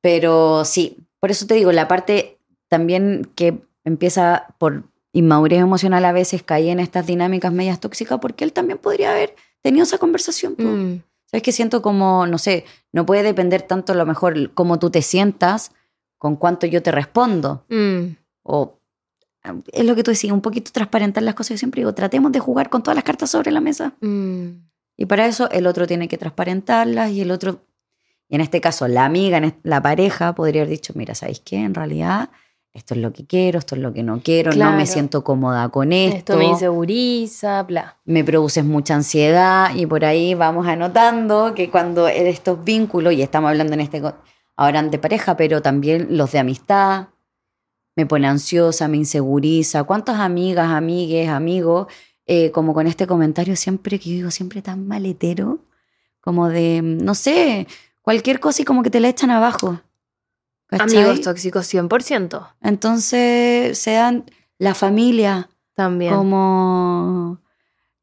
pero sí, por eso te digo, la parte también que empieza por inmadurez emocional a veces cae en estas dinámicas medias tóxicas porque él también podría haber tenido esa conversación. Mm, ¿Sabes que siento como, no sé, no puede depender tanto a lo mejor cómo tú te sientas con cuánto yo te respondo? mm. O es lo que tú decías, un poquito transparentar las cosas. Yo siempre digo, tratemos de jugar con todas las cartas sobre la mesa. Mm. Y para eso el otro tiene que transparentarlas y el otro, y en este caso la amiga, la pareja, podría haber dicho, mira, ¿sabéis qué? En realidad esto es lo que quiero, esto es lo que no quiero, no me siento cómoda con esto, Esto me inseguriza, bla. me produces mucha ansiedad y por ahí vamos anotando que cuando estos vínculos, y estamos hablando en este ahora de pareja, pero también los de amistad, me pone ansiosa, me inseguriza. ¿Cuántas amigas, amigues, amigos, eh, como con este comentario siempre que yo digo, siempre tan maletero, como de, no sé, cualquier cosa y como que te la echan abajo. ¿Cachai? Amigos tóxicos 100%. Entonces se dan la familia También. como...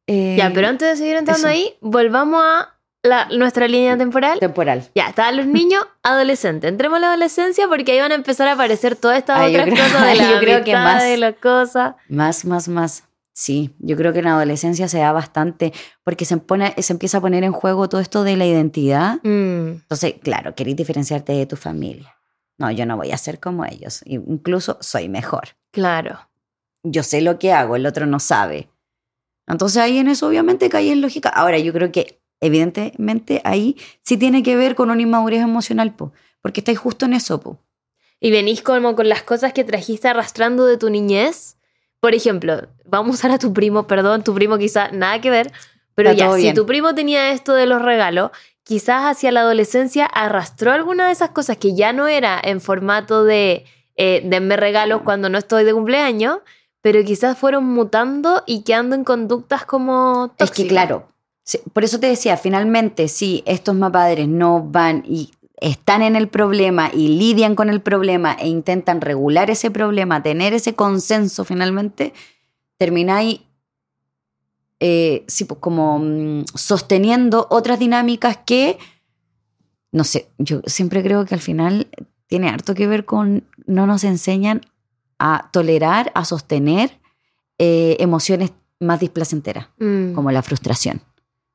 eh, Ya, pero antes de seguir entrando eso. ahí, volvamos a la- nuestra línea temporal. temporal. Ya, estaban los niños adolescentes. Entremos a la adolescencia porque ahí van a empezar a aparecer todas estas Ah, otras creo- cosas de la yo creo que más. de las cosas. Más, más, más. Sí, yo creo que en la adolescencia se da bastante, porque se, pone, se empieza a poner en juego todo esto de la identidad. Mm, Entonces, claro, querés diferenciarte de tu familia. No, yo no voy a ser como ellos. Incluso soy mejor. claro. Yo sé lo que hago, el otro no sabe. Entonces ahí en eso obviamente caí en lógica. Ahora, yo creo que evidentemente ahí sí tiene que ver con una inmadurez emocional, po, porque estáis justo en eso, po. Y venís como con las cosas que trajiste arrastrando de tu niñez. Por ejemplo, vamos a usar a tu primo, perdón, tu primo quizá nada que ver, pero Está ya, si tu primo tenía esto de los regalos, quizás hacia la adolescencia arrastró alguna de esas cosas que ya no era en formato de eh, denme regalos cuando no estoy de cumpleaños, pero quizás fueron mutando y quedando en conductas como Es que tóxicas. claro, por eso te decía, finalmente, si estos padres no van y están en el problema y lidian con el problema e intentan regular ese problema, tener ese consenso finalmente, termináis eh, sí, pues, como mm, sosteniendo otras dinámicas que, no sé, yo siempre creo que al final tiene harto que ver con, no nos enseñan a tolerar, a sostener eh, emociones más displacentera, Mm. como la frustración.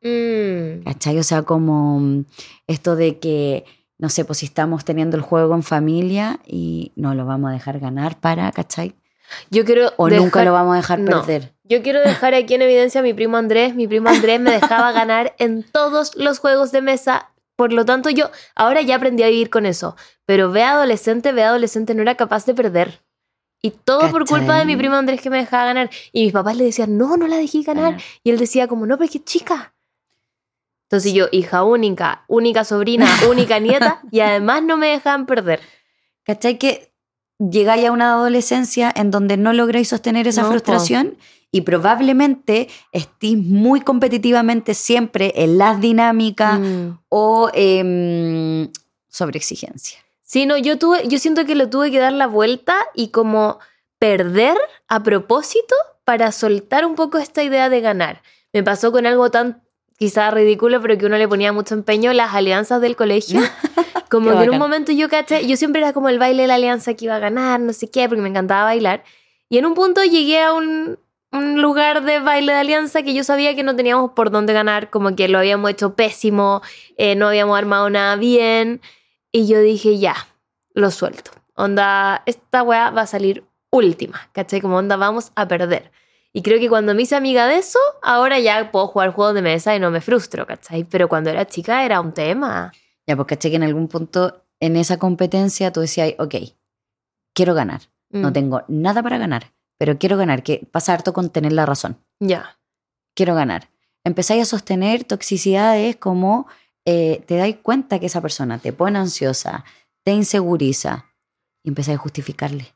Mm. ¿Cachai? O sea, como mm, esto de que, no sé, pues si estamos teniendo el juego en familia y no lo vamos a dejar ganar para, ¿cachai? Yo quiero O dejar- nunca lo vamos a dejar No. Yo quiero dejar aquí en evidencia a mi primo Andrés. Mi primo Andrés me dejaba ganar en todos los juegos de mesa. Por lo tanto, yo ahora ya aprendí a vivir con eso. Pero ve adolescente, ve adolescente, no era capaz de perder. Y todo por culpa de mi ¿Cachai? primo Andrés que me dejaba ganar. Y mis papás le decían, no, no la dejé ganar. Ganar. Y él decía como, no, pero es que chica. Entonces yo, hija única, única sobrina, única nieta, y además no me dejaban perder. ¿Cachai? Que llegáis a una adolescencia en donde no lográis sostener esa No, po. Y probablemente estéis muy competitivamente siempre en las dinámicas Mm. o em, sobre exigencia. Sí, no, yo tuve, yo siento que lo tuve que dar la vuelta y como perder a propósito para soltar un poco esta idea de ganar. Me pasó con algo tan quizá ridículo, pero que uno le ponía mucho empeño, las alianzas del colegio. Como que en un momento yo caché, yo siempre era como el baile de la alianza que iba a ganar, no sé qué, porque me encantaba bailar. Y en un punto llegué a un, un lugar de baile de alianza que yo sabía que no teníamos por dónde ganar, como que lo habíamos hecho pésimo, eh, no habíamos armado nada bien. Y yo dije, ya, lo suelto. Onda, esta weá va a salir última, ¿cachai? Como onda, vamos a perder. Y creo que cuando me hice amiga de eso, ahora ya puedo jugar juegos de mesa y no me frustro, ¿cachai? Pero cuando era chica era un tema. Ya, pues caché que en algún punto en esa competencia tú decías, ok, quiero ganar. No Mm, tengo nada para ganar, pero quiero ganar, que pasa harto con tener la razón. Ya. Quiero ganar. Empezáis a sostener toxicidades como eh, te dais cuenta que esa persona te pone ansiosa, te inseguriza y empezáis a justificarle.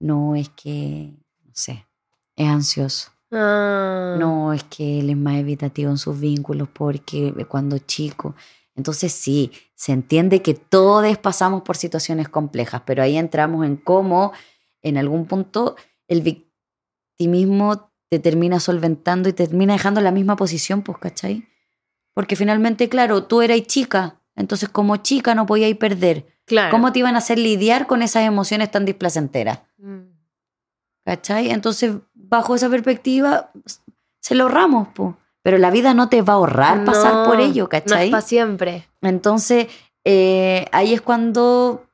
No es que, no sé, es ansioso. Ah. No, es que él es más evitativo en sus vínculos porque cuando chico. Entonces sí, se entiende que todos pasamos por situaciones complejas, pero ahí entramos en cómo en algún punto el victimismo te termina solventando y te termina dejando en la misma posición, pues, ¿cachai? Porque finalmente, claro, tú eras chica, entonces como chica no podías perder. Claro. ¿Cómo te iban a hacer lidiar con esas emociones tan displacenteras? Mm. ¿Cachai? Entonces, bajo esa perspectiva, se lo ahorramos, po. Pero la vida no te va a ahorrar pasar No, por ello, No ¿cachai? es para siempre. Entonces, eh, ahí es cuando,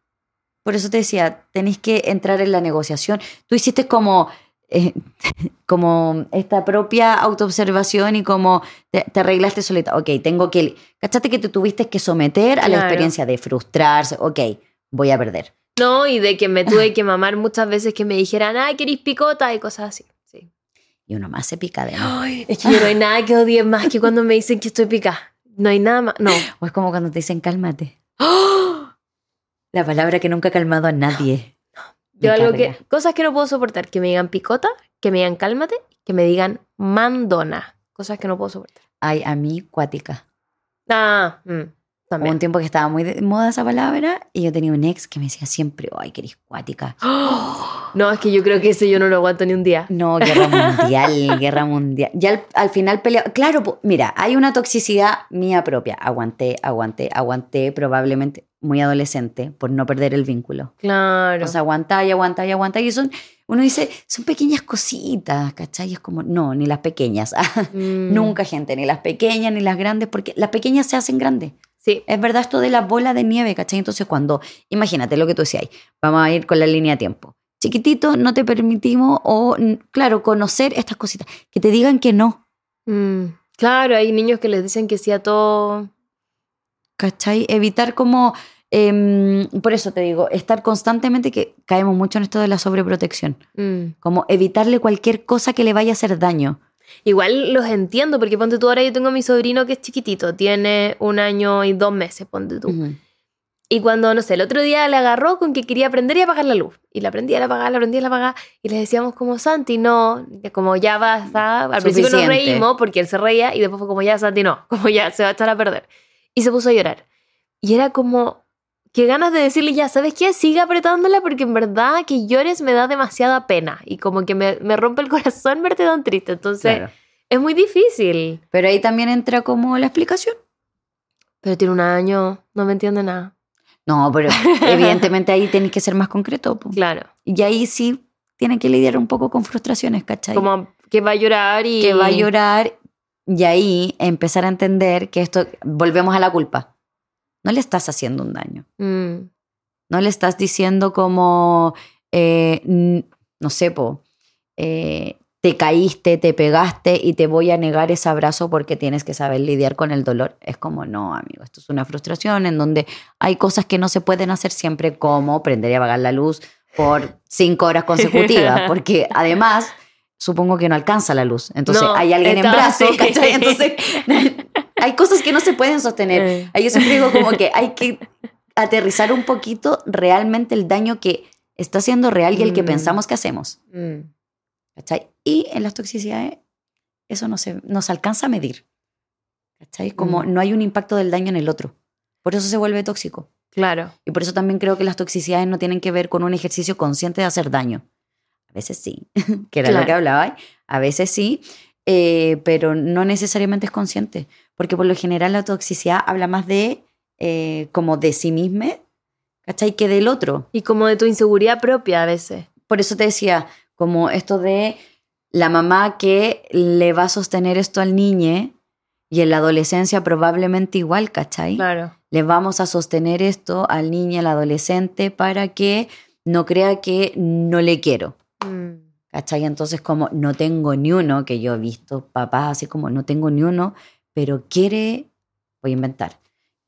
por eso te decía, tenéis que entrar en la negociación. Tú hiciste como, eh, como esta propia autoobservación y como te, te arreglaste solita. Ok, tengo que, ¿cachaste que te tuviste que someter a la Claro. experiencia de frustrarse? Ok, voy a perder. No, y de que me tuve que mamar muchas veces que me dijeran, ay, querís picota y cosas así. Sí. Y uno más se pica de. Ay, es que yo no hay nada que odie más que cuando me dicen que estoy pica. No hay nada más. No. O es como cuando te dicen cálmate. La palabra que nunca ha calmado a nadie. Yo algo que. Cosas que no puedo soportar. Que me digan picota, que me digan cálmate, que me digan mandona. Cosas que no puedo soportar. Ay, a mí, cuática. Ah, mm, Hubo un también. tiempo que estaba muy de moda esa palabra y yo tenía un ex que me decía siempre, ay, que eres cuática. No, es que yo creo que ese yo no lo aguanto ni un día. No, guerra mundial, guerra mundial. Ya al, al final peleaba. Claro, mira, hay una toxicidad mía propia. Aguanté, aguanté, aguanté, probablemente muy adolescente, por no perder el vínculo. Claro. O sea, aguantá y aguantá y aguantá. Y son, uno dice, son pequeñas cositas, ¿cachai? Es como, no, ni las pequeñas. Mm, Nunca, gente, ni las pequeñas ni las grandes, porque las pequeñas se hacen grandes. Sí. Es verdad esto de la bola de nieve, ¿cachai? Entonces cuando, imagínate lo que tú decías, vamos a ir con la línea de tiempo. Chiquitito, no te permitimos, o claro, conocer estas cositas, que te digan que no, Mm, Claro, hay niños que les dicen que sí a todo. ¿cachai? Evitar como, em, por eso te digo, estar constantemente, que caemos mucho en esto de la sobreprotección, Mm. como evitarle cualquier cosa que le vaya a hacer daño. Igual los entiendo, porque ponte tú ahora, yo tengo a mi sobrino que es chiquitito, tiene un año y dos meses, ponte tú. Y cuando, no sé, el otro día le agarró con que quería aprender y apagar la luz. Y la prendía, la apagaba, la prendía, la apagaba. Y le decíamos como, Santi, no, como ya basta. Al principio nos Suficiente. reímos porque él se reía y después fue como, ya, Santi, no, como ya, se va a echar a perder. Y se puso a llorar. Y era como, qué ganas de decirle, ya, ¿sabes qué? Sigue apretándola porque en verdad que llores me da demasiada pena. Y como que me, me rompe el corazón verte tan triste. Entonces, Claro. es muy difícil. Pero ahí también entra como la explicación. Pero tiene un año, no me entiende nada. No, pero evidentemente ahí tenés que ser más concreto. po. Claro. Y ahí sí tienen que lidiar un poco con frustraciones, ¿cachai? Como que va a llorar y... que va a llorar y ahí empezar a entender que esto, volvemos a la culpa. No le estás haciendo un daño. Mm, No le estás diciendo como, eh, no sé, po, eh, te caíste, te pegaste y te voy a negar ese abrazo porque tienes que saber lidiar con el dolor. Es como, no, amigo, esto es una frustración en donde hay cosas que no se pueden hacer siempre, como prender y apagar la luz por cinco horas consecutivas, porque además supongo que no alcanza la luz. Entonces No, hay alguien en brazo. ¿cachai? Entonces hay cosas que no se pueden sostener. Eh. Ahí yo siempre digo como que hay que aterrizar un poquito realmente el daño que está siendo real y el que Mm. pensamos que hacemos. mm. ¿Cachai? Y en las toxicidades eso no se, no se alcanza a medir. ¿Cachai? Como Mm. no hay un impacto del daño en el otro. Por eso se vuelve tóxico. Claro. Y por eso también creo que las toxicidades no tienen que ver con un ejercicio consciente de hacer daño. A veces sí, que era lo Claro. que hablaba. A veces sí, eh, pero no necesariamente es consciente. Porque por lo general la toxicidad habla más de eh, como de sí misma, ¿cachai? Que del otro. Y como de tu inseguridad propia a veces. Por eso te decía, como esto de la mamá que le va a sostener esto al niño y en la adolescencia probablemente igual, ¿cachai? Claro. le vamos a sostener esto al niño, al adolescente, para que no crea que no le quiero. Mm. ¿Cachai? Entonces, como no tengo ni uno, que yo he visto papás así como no tengo ni uno, pero quiere, voy a inventar,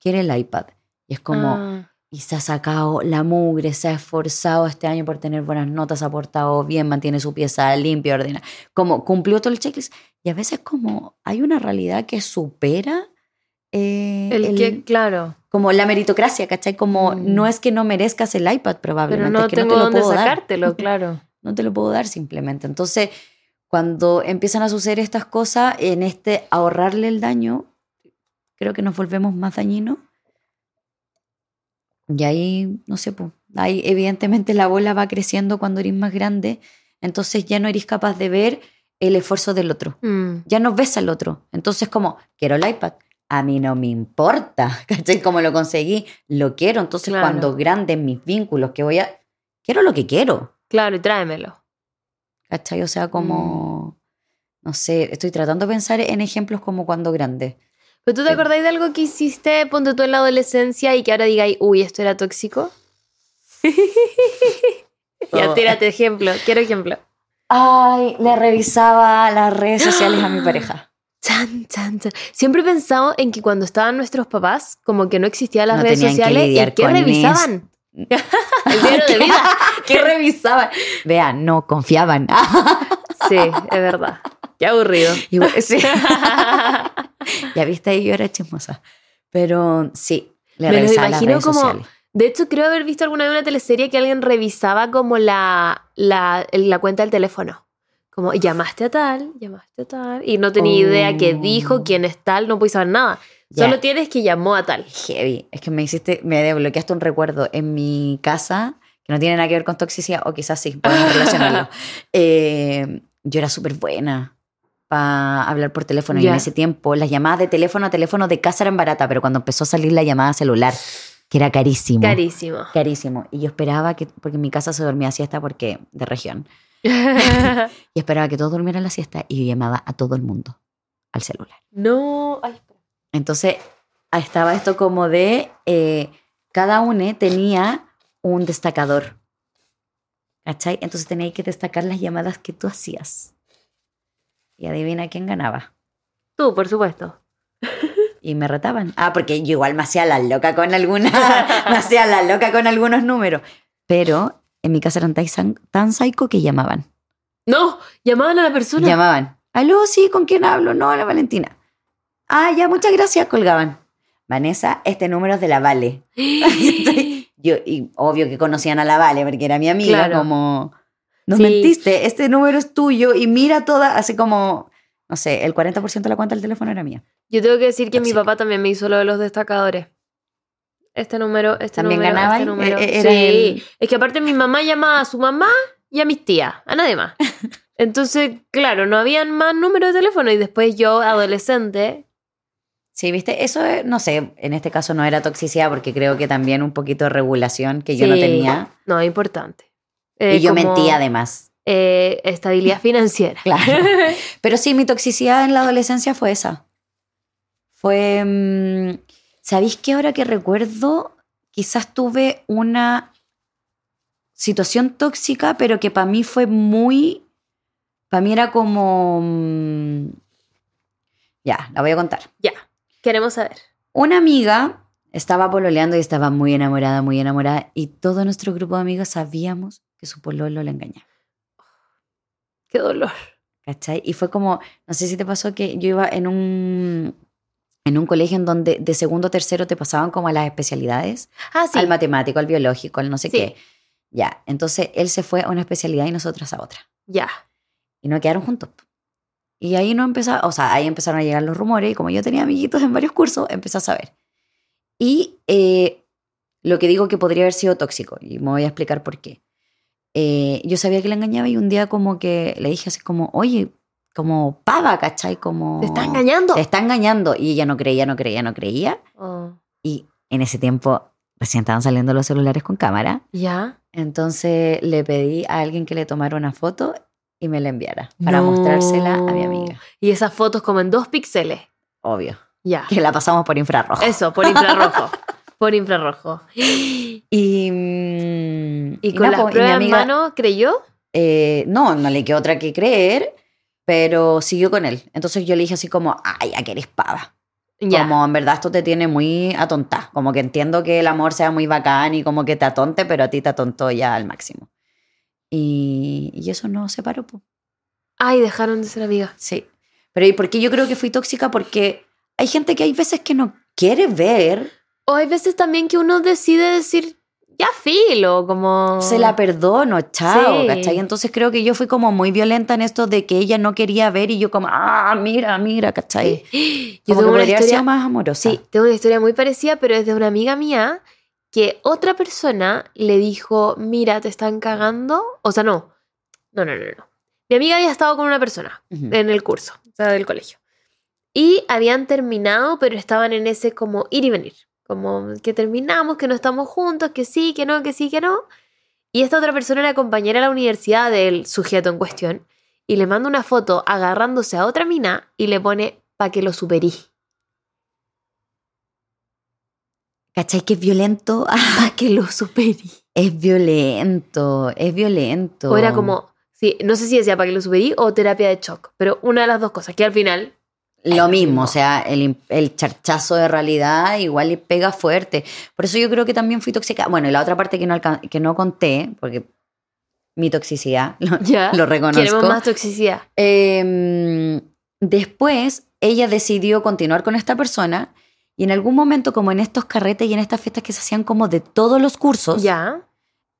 quiere el iPad. Y es como, Ah, y se ha sacado la mugre, se ha esforzado este año por tener buenas notas, ha portado bien, mantiene su pieza limpia, ordena, como cumplió todo el checklist. Y a veces como hay una realidad que supera eh, el, el- que, claro. como la meritocracia, ¿cachai? Como Mm. no es que no merezcas el iPad Pero probablemente, no es que tengo no te lo dónde puedo dar. sacártelo, claro. No te lo puedo dar simplemente. Entonces, cuando empiezan a suceder estas cosas, en este ahorrarle el daño, creo que nos volvemos más dañinos. Y ahí, no sé, pues, ahí evidentemente la bola va creciendo cuando eres más grande, entonces ya no eres capaz de ver el esfuerzo del otro Mm. ya no ves al otro. Entonces, como, quiero el iPad. A mí no me importa, ¿cachai? Como lo conseguí, lo quiero. Entonces, Claro. cuando grandes mis vínculos, que voy a. Quiero lo que quiero, Claro, y tráemelo. ¿cachai? O sea, como. No sé, estoy tratando de pensar en ejemplos como cuando grande. ¿Pero tú te acordáis de algo que hiciste, ponte tú en la adolescencia y que ahora digáis, uy, esto era tóxico? ya, Todo. tírate ejemplo. Quiero ejemplo. Ay, le revisaba las redes sociales a mi pareja. Chan, chan, chan. Siempre he pensado en que cuando estaban nuestros papás, como que no existían las No redes que sociales, lidiar ¿y qué revisaban? El diario de vida. ¿Qué revisaban? Vean, no confiaban. Sí, es verdad. Qué aburrido. Y sí. ya viste, ahí yo era chismosa. Pero sí, le Me lo revisaba las imagino redes como- sociales. De hecho, creo haber visto alguna vez una teleserie que alguien revisaba como la, la, la cuenta del teléfono. Como, llamaste a tal, llamaste a tal. Y no tenía idea qué Oh. dijo, quién es tal, no puedes saber nada. Solo tienes que llamó a tal. Heavy. Es que me hiciste, me desbloqueaste un recuerdo en mi casa que no tiene nada que ver con toxicidad, o quizás sí, podemos relacionarlo. Eh, yo era súper buena para hablar por teléfono y Ya. en ese tiempo las llamadas de teléfono a teléfono de casa eran baratas, pero cuando empezó a salir la llamada celular, que era carísimo. Carísimo. Carísimo. Y yo esperaba que, porque en mi casa se dormía siesta porque de región, y esperaba que todos durmieran la siesta y yo llamaba a todo el mundo al celular. no. Ay. Entonces estaba esto como de eh, cada uno tenía un destacador. ¿Cachai? Entonces tenía que destacar las llamadas que tú hacías. Y adivina quién ganaba. Tú, por supuesto. Y me retaban. Ah, porque yo igual me hacía la loca con alguna, me hacía la loca con algunos números. Pero en mi casa eran tan, tan psycho que llamaban. No, llamaban a la persona. Llamaban. Aló, sí, ¿con quién hablo? No, la Valentina. Ah, ya, muchas gracias, colgaban. Vanessa, este número es de la Vale. Yo, y obvio que conocían a la Vale porque era mi amiga, Claro. como, nos Sí. mentiste, este número es tuyo y mira toda, así como, no sé, el 40% de la cuenta del teléfono era mía. Yo tengo que decir que mi papá también me hizo lo de los destacadores. Este número, este ¿También número, ganaba este número. Eh, era sí. el- Es que aparte mi mamá llamaba a su mamá y a mis tías, a nadie más. Entonces, claro, no habían más números de teléfono y después yo, adolescente, Sí, viste, eso, eh, no sé, en este caso no era toxicidad porque creo que también un poquito de regulación que yo no tenía. no, importante. y Eh, yo como- mentía además. eh, estabilidad financiera. Claro. Pero sí, mi toxicidad en la adolescencia fue esa. Fue. mm, ¿Sabéis que ahora que recuerdo, quizás tuve una situación tóxica, pero que para mí fue muy. Para mí era como. mm, Ya, la voy a contar. ya, queremos saber. Una amiga estaba pololeando y estaba muy enamorada, muy enamorada, y todo nuestro grupo de amigos sabíamos que su pololo le engañaba. Qué dolor. ¿Cachai? Y fue como, no sé si te pasó que yo iba en un, en un colegio en donde de segundo a tercero te pasaban como a las especialidades, Ah, sí. al matemático, al biológico, al no sé Sí. qué. Ya, entonces él se fue a una especialidad y nosotras a otra. Ya. Y no quedaron juntos. Y ahí no empezaba, o sea, ahí empezaron a llegar los rumores y como yo tenía amiguitos en varios cursos, empecé a saber. Y eh, lo que digo que podría haber sido tóxico, y me voy a explicar por qué. Eh, yo sabía que le engañaba y un día como que le dije así como, oye, como pava, ¿cachai? Como... ¿Te está engañando? Te está engañando. Y ella no creía, no creía, no creía. Oh, Y en ese tiempo recién estaban saliendo los celulares con cámara. ya. Entonces le pedí a alguien que le tomara una foto y me la enviara para No. mostrársela a mi amiga. Y esas fotos como en dos píxeles. Obvio. Ya. Que la pasamos por infrarrojo. Eso, por infrarrojo. por infrarrojo. Y, ¿Y con nada, las mi pruebas en mano creyó? eh, no, no le quedó otra que creer, pero siguió con él. Entonces yo le dije así como, ay, ya que eres pava. Ya. Como en verdad esto te tiene muy atonta. Como que entiendo que el amor sea muy bacán y como que te atonte, pero a ti te atontó ya al máximo. Y, y eso no se paró, po. Ay, dejaron de ser amigas. Sí. Pero ¿y por qué yo creo que fui tóxica? Porque hay gente que hay veces que no quiere ver, O hay veces también que uno decide decir, ya filo, como... se la perdono, chao, Sí. ¿cachai? Entonces creo que yo fui como muy violenta en esto de que ella no quería ver y yo como, ah, mira, mira, ¿cachai? Sí. Yo Como que tengo una podría haber historia... más amorosa. Sí, tengo una historia muy parecida, pero es de una amiga mía que otra persona le dijo, mira, te están cagando. O sea, no. No, no, no, no. Mi amiga había estado con una persona en el curso, o sea, del colegio. Y habían terminado, pero estaban en ese como ir y venir. Como que terminamos, que no estamos juntos, que sí, que no, que sí, que no. Y esta otra persona era compañera a la universidad del sujeto en cuestión. Y le manda una foto agarrándose a otra mina y le pone pa' que lo superí. ¿Cachai? Que es violento. Ah, Pa' que lo superí. es violento, es violento. O era como, sí, no sé si decía para que lo superí o terapia de shock, pero una de las dos cosas, que al final, Lo mismo, o sea, el, el charchazo de realidad igual le pega fuerte. Por eso yo creo que también fui tóxica. Bueno, y la otra parte que no, que no conté, porque mi toxicidad, lo, ya, lo reconozco. queremos más toxicidad. Eh, después, ella decidió continuar con esta persona y en algún momento, como en estos carretes y en estas fiestas que se hacían como de todos los cursos, Ya.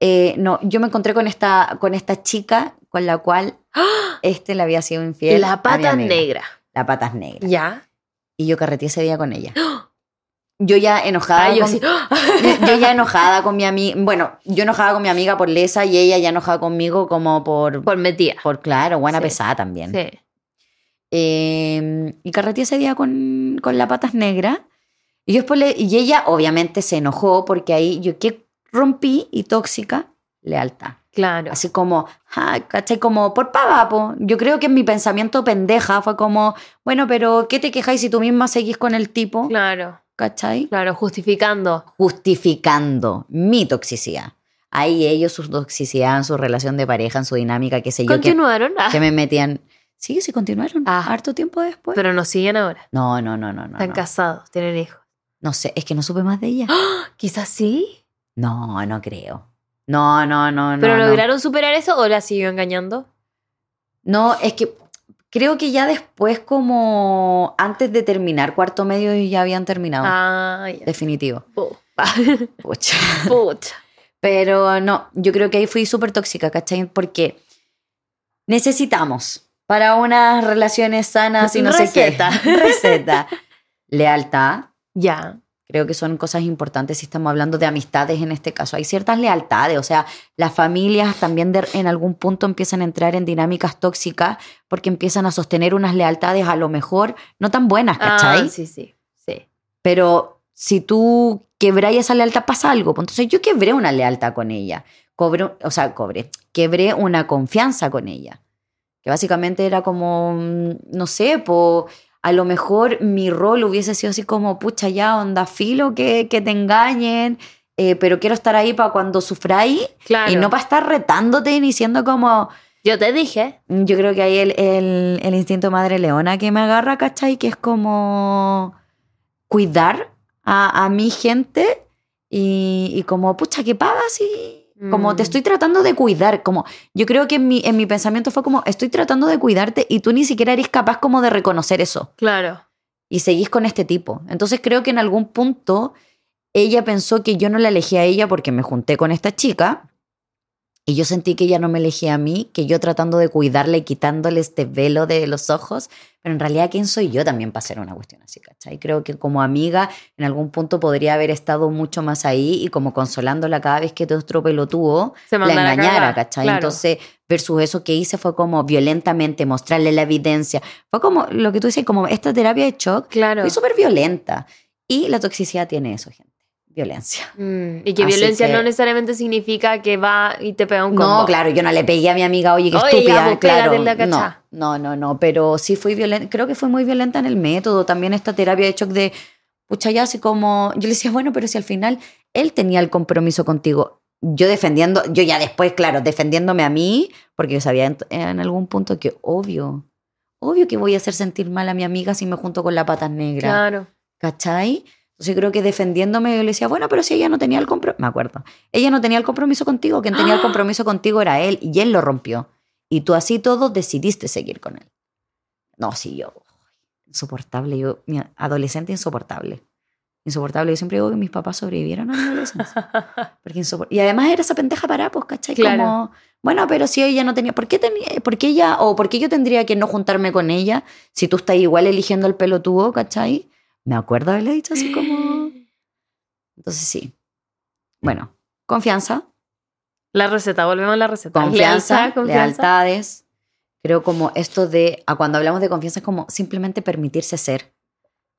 eh, no, yo me encontré con esta, con esta chica con la cual este le había sido infiel. La pata negra. La patas negra. Ya. Y yo carreteé ese día con ella. Yo ya enojada. Yo con- sí. yo, yo ya enojada con mi amiga. Bueno, yo enojada con mi amiga por lesa y ella ya enojada conmigo como por. Por, Por metida. claro, buena Sí. pesada también. Sí. Eh, y carreteé ese día con, con la patas negra. Y, yo después le- y ella obviamente se enojó porque ahí yo que rompí y tóxica, lealtad. Claro. Así como, ah, ¿cachai? Como por pava, po. Yo creo que en mi pensamiento pendeja fue como, bueno, pero ¿qué te quejáis si tú misma seguís con el tipo? Claro. ¿Cachai? Claro, justificando. Justificando mi toxicidad. Ahí ellos, su toxicidad, en su relación de pareja, en su dinámica, qué sé yo, que, Continuaron, ah, que me metían. Sí, sí, continuaron. Ah. Harto tiempo después. pero nos siguen ahora. no, no, no, no, no. Están No. casados, tienen hijos. No sé, es que no supe más de ella. Quizás sí. No, no creo. No, no, no, no. ¿Pero no. lograron superar eso o la siguió engañando? No, es que creo que ya después, como antes de terminar cuarto medio, ya habían terminado. Ah, ya. Definitivo. Pu- Pucha. Pucha. Pero no, yo creo que ahí fui súper tóxica, ¿cachai? Porque necesitamos para unas relaciones sanas y no Receta. sé qué. Receta. Lealtad. Ya. Creo que son cosas importantes si estamos hablando de amistades en este caso. Hay ciertas lealtades, o sea, las familias también de- en algún punto empiezan a entrar en dinámicas tóxicas porque empiezan a sostener unas lealtades a lo mejor no tan buenas, ¿cachai? Ah, sí, sí. Sí. Pero si tú quebráis esa lealtad, pasa algo. Pues Entonces yo quebré una lealtad con ella. Cobré, o sea, cobré. quebré una confianza con ella. Que básicamente era como, mm, no sé, po, a lo mejor mi rol hubiese sido así como, pucha, ya, onda filo, que, que te engañen, eh, pero quiero estar ahí para cuando sufráis Claro. y no para estar retándote y diciendo como, Yo te dije. yo creo que hay el, el, el instinto madre leona que me agarra, ¿cachai? Que es como cuidar a, a mi gente y, y como, pucha, ¿qué pagas? Y como te Mm. estoy tratando de cuidar, como yo creo que en mi, en mi pensamiento fue como, estoy tratando de cuidarte y tú ni siquiera eres capaz como de reconocer eso Claro. y seguís con este tipo. Entonces creo que en algún punto ella pensó que yo no la elegí a ella porque me junté con esta chica y yo sentí que ella no me elegía a mí, que yo tratando de cuidarle y quitándole este velo de los ojos, pero en realidad quién soy yo también para hacer una cuestión así, ¿cachai? Creo que como amiga en algún punto podría haber estado mucho más ahí y como consolándola cada vez que te otro pelotudo Se la engañara, ¿cachai? claro. Entonces, versus eso que hice fue como violentamente mostrarle la evidencia. Fue como lo que tú dices, como esta terapia de shock Claro. fue súper violenta. Y la toxicidad tiene eso, gente. Violencia. Mm, Y que Así violencia que- no necesariamente significa que va y te pega un combo. No, claro, yo no le pegué a mi amiga, oye, qué Oye, ya, estúpida, pues, claro. la No, no, no, no, pero sí fui violenta, creo que fue muy violenta en el método, también esta terapia de shock de, pucha, ya así como, yo le decía, bueno, pero si al final él tenía el compromiso contigo, yo defendiendo, yo ya después, claro, defendiéndome a mí, porque yo sabía en, en algún punto que obvio, obvio que voy a hacer sentir mal a mi amiga si me junto con la patas negra. Claro. ¿Cachai? Entonces creo que defendiéndome yo le decía, bueno, pero si ella no tenía el compromiso, me acuerdo, ella no tenía el compromiso contigo, quien tenía el compromiso contigo era él y él lo rompió. Y tú así todo decidiste seguir con él. No, sí, yo, insoportable, yo, mi adolescente insoportable. Insoportable, yo siempre digo que mis papás sobrevivieron a mi adolescencia. Porque y además era esa pendeja para, pues, ¿cachai? Claro. Como, bueno, pero si ella no tenía, ¿por qué tenía, por qué ella, o por qué yo tendría que no juntarme con ella si tú estás igual eligiendo el pelotudo, ¿cachai? Me acuerdo haberle dicho así como... Entonces sí. Bueno, confianza, La receta, volvemos a la receta. confianza, Lealtad, confianza. lealtades. Creo como esto de, a cuando hablamos de confianza es como simplemente permitirse ser.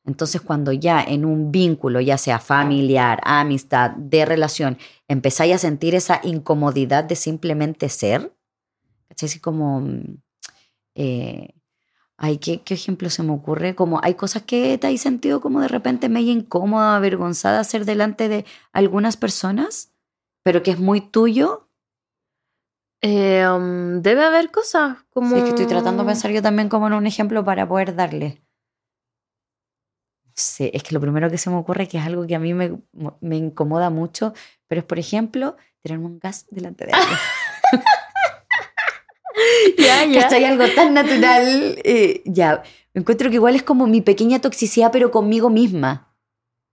Entonces cuando ya en un vínculo, ya sea familiar, amistad, de relación, empezáis a sentir esa incomodidad de simplemente ser, ¿cachai? Así como, mm, eh, ay, ¿qué, ¿qué ejemplo se me ocurre? Como hay cosas que te hay sentido como de repente medio incómoda, avergonzada hacer delante de algunas personas, pero que es muy tuyo. Eh, um, debe haber cosas como... Sí, es que estoy tratando de pensar yo también como en un ejemplo para poder darle. Sí, es que lo primero que se me ocurre que es algo que a mí me, me incomoda mucho, pero es, por ejemplo, tirarme un gas delante de alguien. Ya, ya. ¿Cachai? Algo tan natural. eh, ya, encuentro que igual es como mi pequeña toxicidad, pero conmigo misma.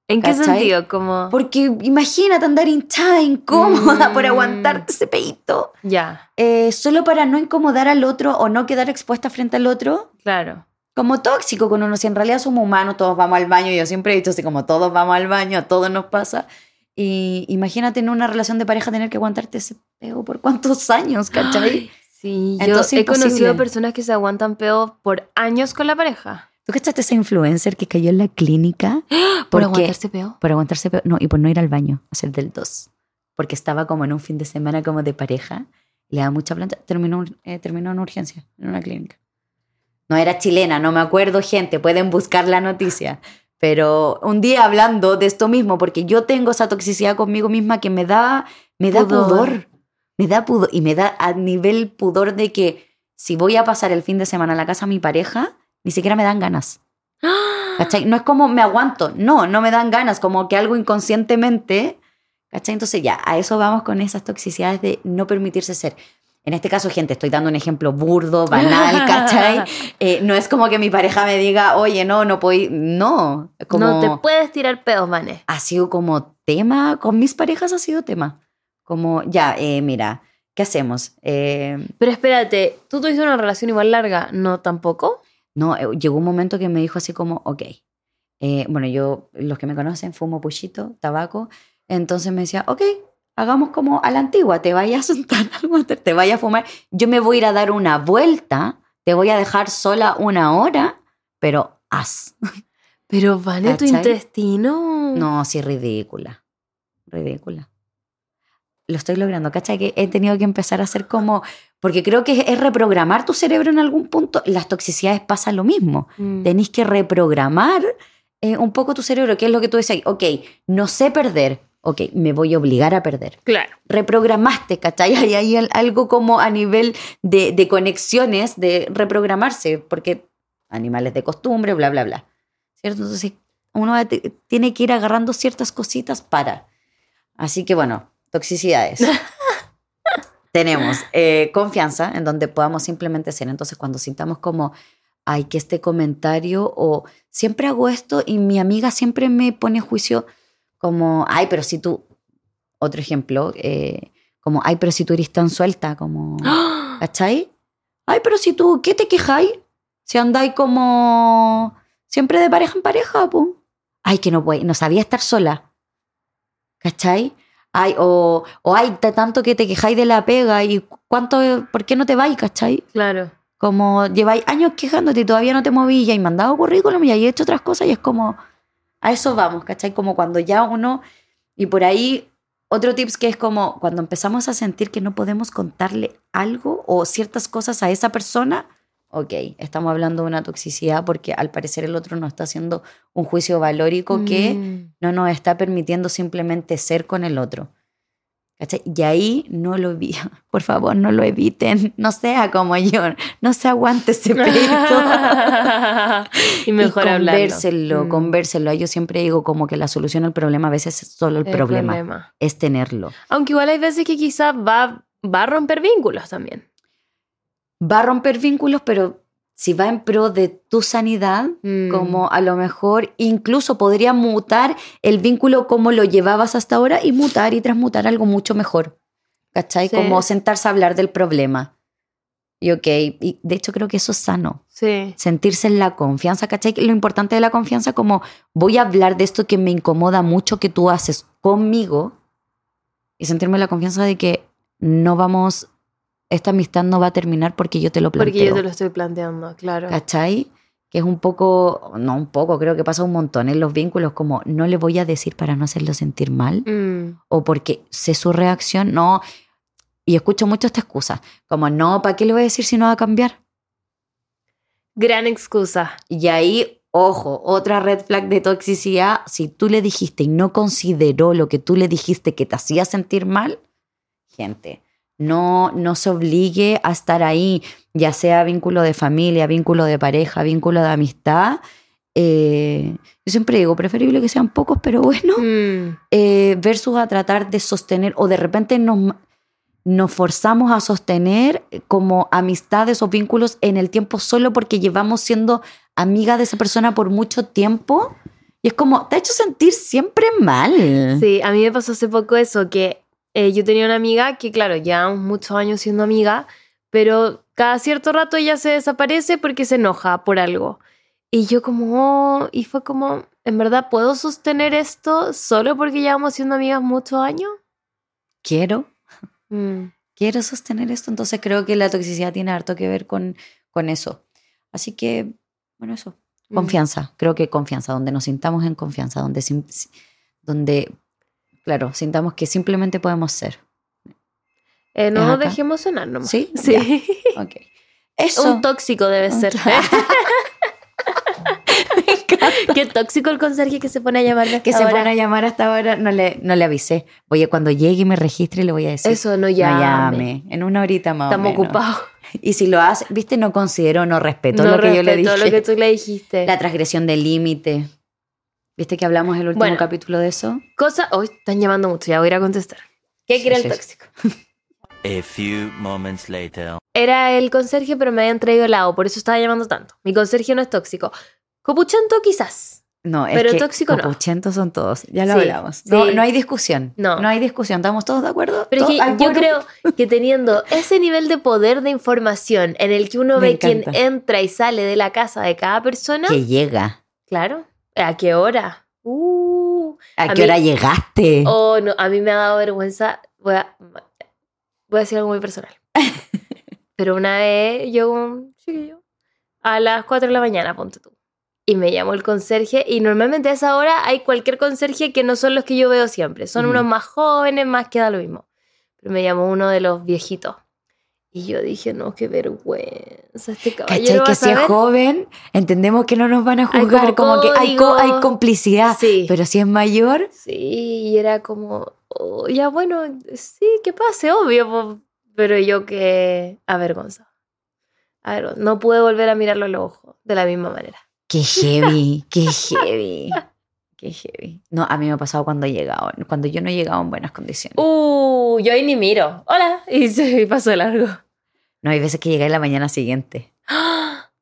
¿En qué ¿Cachai? sentido? Como... Porque imagínate andar hinchada, incómoda por Mm. aguantarte ese peito. Ya, eh, solo para no incomodar al otro o no quedar expuesta frente al otro. claro. como tóxico con uno. Si en realidad somos humanos, todos vamos al baño. Yo siempre he dicho así como todos vamos al baño, a todos nos pasa. Y imagínate en una relación de pareja tener que aguantarte ese peo por cuántos años, ¿cachai? Ay, sí, yo Entonces, he conocido imposible. personas que se aguantan peo por años con la pareja. ¿Tú cachaste esa influencer que cayó en la clínica? ¿Por Porque- aguantarse peo? Por aguantarse peo. No, y por no ir al baño, hacer del dos. Porque estaba como en un fin de semana como de pareja. Le da mucha planta. Terminó, eh, terminó en urgencia, en una clínica. No era chilena, no me acuerdo, gente. Pueden buscar la noticia. Pero un día hablando de esto mismo, porque yo tengo esa toxicidad conmigo misma que me da, me da Pudor. pudor. Me da pudor. Y me da a nivel pudor de que si voy a pasar el fin de semana en la casa de mi pareja, ni siquiera me dan ganas. ¿Cachai? No es como me aguanto, no, no me dan ganas, como que algo inconscientemente, ¿cachai? Entonces ya, a eso vamos con esas toxicidades de no permitirse ser. En este caso, gente, estoy dando un ejemplo burdo, banal, ¿cachai? Eh, no es como que mi pareja me diga, oye, no, no puedo. No, como... No te puedes tirar peos, mané. Ha sido como tema, con mis parejas ha sido tema. Como, ya, eh, mira, ¿qué hacemos? Eh, Pero espérate, ¿tú tuviste una relación igual larga? ¿No tampoco? No, eh, llegó un momento que me dijo así como, ok, eh, bueno, yo, los que me conocen, fumo puchito, tabaco, entonces me decía, ok, hagamos como a la antigua, te vayas a sentar te vayas a fumar, yo me voy a ir a dar una vuelta, te voy a dejar sola una hora, pero haz. Pero, Vane, tu ¿Cachai? intestino. No, sí, ridícula, ridícula. Lo estoy logrando, ¿cachai? Que he tenido que empezar a hacer como, porque creo que es reprogramar tu cerebro en algún punto. Las toxicidades pasa lo mismo. Mm. Tenéis que reprogramar eh, un poco tu cerebro, que es lo que tú decías, ok, no sé perder, ok, me voy a obligar a perder. Claro. Reprogramaste, ¿cachai? Hay ahí al- algo como a nivel de, de conexiones, de reprogramarse, porque animales de costumbre, bla, bla, bla. ¿Cierto? Entonces, uno tiene que ir agarrando ciertas cositas para. Así que bueno, toxicidades. Tenemos eh, confianza en donde podamos simplemente ser. Entonces, cuando sintamos como, ay, que este comentario, o siempre hago esto y mi amiga siempre me pone juicio como, ay, pero si tú, otro ejemplo, eh, como, ay, pero si tú eres tan suelta, como, ¿cachai? Ay, pero si tú, ¿qué te quejáis? Si andáis como siempre de pareja en pareja, pues. Ay, que no puede, no sabía estar sola. ¿Cachai? Ay, o, o ay, ta- tanto que te quejáis de la pega y cuánto, ¿por qué no te vais, cachai? Claro. Como lleváis años quejándote y todavía no te moví y hay mandado currículum y hay hecho otras cosas y es como, a eso vamos, ¿cachai? Como cuando ya uno, y por ahí otro tips que es como cuando empezamos a sentir que no podemos contarle algo o ciertas cosas a esa persona, ok, estamos hablando de una toxicidad porque al parecer el otro nos está haciendo un juicio valórico que Mm. no nos está permitiendo simplemente ser con el otro. ¿Cachai? Y ahí no lo vi. Por favor, no lo eviten. No sea como yo. No se aguante ese peito. y mejor y convérselo, Mm. convérselo. Yo siempre digo como que la solución al problema a veces es solo el, El problema, problema. es tenerlo. Aunque igual hay veces que quizás va, va a romper vínculos también. Va a romper vínculos, pero si va en pro de tu sanidad, Mm. como a lo mejor incluso podría mutar el vínculo como lo llevabas hasta ahora y mutar y transmutar algo mucho mejor. ¿Cachai? Sí. Como sentarse a hablar del problema. Y ok, y de hecho creo que eso es sano. Sí. Sentirse en la confianza, ¿cachai? Lo importante de la confianza como voy a hablar de esto que me incomoda mucho que tú haces conmigo y sentirme la confianza de que no vamos, esta amistad no va a terminar porque yo te lo planteo. Porque yo te lo estoy planteando, claro. ¿Cachai? Que es un poco, no un poco, creo que pasa un montón en los vínculos, como no le voy a decir para no hacerlo sentir mal, Mm. o porque sé su reacción, no. Y escucho mucho esta excusa, como no, ¿para qué le voy a decir si no va a cambiar? Gran excusa. Y ahí, ojo, otra red flag de toxicidad, si tú le dijiste y no consideró lo que tú le dijiste que te hacía sentir mal, gente, no, no se obligue a estar ahí, ya sea vínculo de familia, vínculo de pareja, vínculo de amistad. Eh, yo siempre digo, preferible que sean pocos, pero bueno, Mm. eh, versus a tratar de sostener o de repente nos, nos forzamos a sostener como amistades o vínculos en el tiempo solo porque llevamos siendo amiga de esa persona por mucho tiempo. Y es como, te ha hecho sentir siempre mal. Sí, a mí me pasó hace poco eso, que eh, yo tenía una amiga que, claro, llevamos muchos años siendo amiga, pero cada cierto rato ella se desaparece porque se enoja por algo. Y yo como, oh, y fue como, ¿en verdad puedo sostener esto solo porque llevamos siendo amigas muchos años? Quiero, Mm. quiero sostener esto. Entonces creo que la toxicidad tiene harto que ver con, con eso. Así que, bueno, eso. Mm. Confianza, creo que confianza, donde nos sintamos en confianza, donde, donde claro, sintamos que simplemente podemos ser. Eh, no ¿Es nos dejemos sonar nomás. ¿Sí? Sí. Ok. Eso. Un tóxico debe ser. Qué tóxico el conserje que se pone a llamar de que se pone a llamar hasta ahora, no le, no le avisé. Oye, cuando llegue y me registre, le voy a decir. Eso, no No llame. llame. En una horita más. Estamos ocupados. Y si lo hace, viste, no considero, no respeto no lo que yo le dije. lo que tú le dijiste. La transgresión del límite. ¿Viste que hablamos el último Bueno. capítulo de eso? Cosa. Hoy están llamando mucho, ya voy a ir a contestar. ¿Qué Sí, quiere sí, el sí. tóxico? A few moments later. Era el conserje, pero me habían traído helado, por eso estaba llamando tanto. Mi conserje no es tóxico. Copuchento, quizás. No, es Pero que tóxico no. copuchentos son todos. Ya lo Sí, hablamos. No, sí. no hay discusión. No. No hay discusión. ¿Estamos todos de acuerdo? Pero es que ¿Todos al yo creo que teniendo ese nivel de poder de información en el que uno Me ve quién entra y sale de la casa de cada persona, Que llega. claro. ¿A qué hora? Uh, ¿A, A qué mí- hora llegaste? Oh, no, a mí me ha dado vergüenza. Voy a, voy a decir algo muy personal. Pero una vez yo, chiquillo, a las 4 de la mañana, ponte tú. Y me llamó el conserje. Y normalmente a esa hora hay cualquier conserje que no son los que yo veo siempre. Son unos más jóvenes, más que da lo mismo. pero me llamó uno de los viejitos. Y yo dije, no, qué vergüenza, este caballero ¿Cachai? Que si es saber". joven, entendemos que no nos van a juzgar, como como, que hay, co- hay complicidad. Sí. Pero si es mayor, Sí, y era como, "Oh, ya bueno, sí, que pase, obvio, po". pero yo que avergonzado. Avergon- No pude volver a mirarlo a los ojos de la misma manera. qué heavy, qué heavy. Qué heavy. No, a mí me ha pasado cuando he llegado, cuando yo no he llegado en buenas condiciones. Uh, yo ahí ni miro. Hola. Y se pasó de largo. No, hay veces que llegué la mañana siguiente.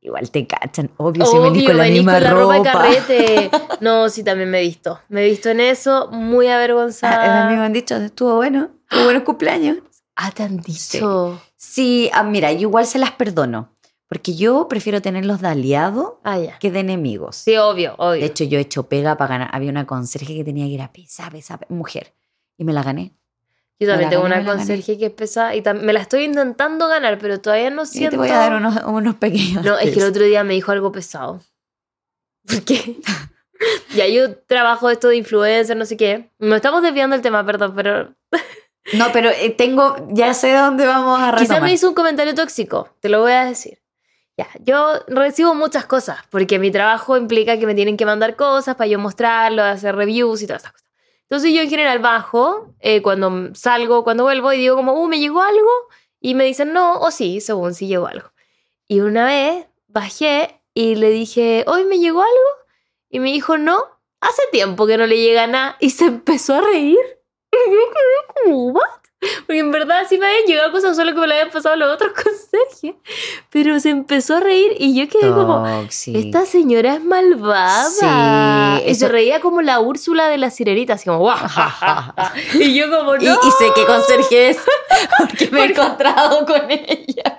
Igual te cachan, obvio, si venís Obvio, con la venís misma con la ropa de ropa. carrete. No, sí, también me he visto. Me he visto en eso, muy Ah, avergonzada. a mí me han dicho, estuvo bueno, tuvo buenos cumpleaños. Ah, te han dicho. Sí, ah, mira, yo igual se las perdono, porque yo prefiero tenerlos de aliado Ah, que de enemigos. Sí, obvio, obvio. De hecho, yo he hecho pega para ganar. Había una conserje que tenía que ir a pesa, pesa, pe- mujer. Y me la gané. Yo también tengo gané, una conserje que es pesada y me la estoy intentando ganar, pero todavía no Y siento. te voy a dar unos, unos pequeños. No, es que el tips. otro día me dijo algo pesado. ¿Por qué? ya yo trabajo esto de influencer, no sé qué. Nos estamos desviando del tema, perdón, pero No, pero eh, tengo, ya sé dónde vamos a quizás retomar. me hizo un comentario tóxico, te lo voy a decir. Ya, yo recibo muchas cosas, porque mi trabajo implica que me tienen que mandar cosas para yo mostrarlo, hacer reviews y todas esas cosas. Entonces yo en general bajo, eh, cuando salgo, cuando vuelvo y digo como, uh, ¿me llegó algo? Y me dicen no o sí, según si llegó algo. Y una vez bajé y le dije, ¿hoy me llegó algo? Y me dijo, no, hace tiempo que no le llega nada. Y se empezó a reír. Y yo quedé como. Porque en verdad sí me habían llegado cosas, solo me lo habían pasado los otros conserjes. Pero se empezó a reír y yo quedé como, esta señora es malvada. Sí, y se reía como la Úrsula de la sirenita, así como, guau. y yo como, no. Y, y sé qué conserje es, porque me he encontrado con ella.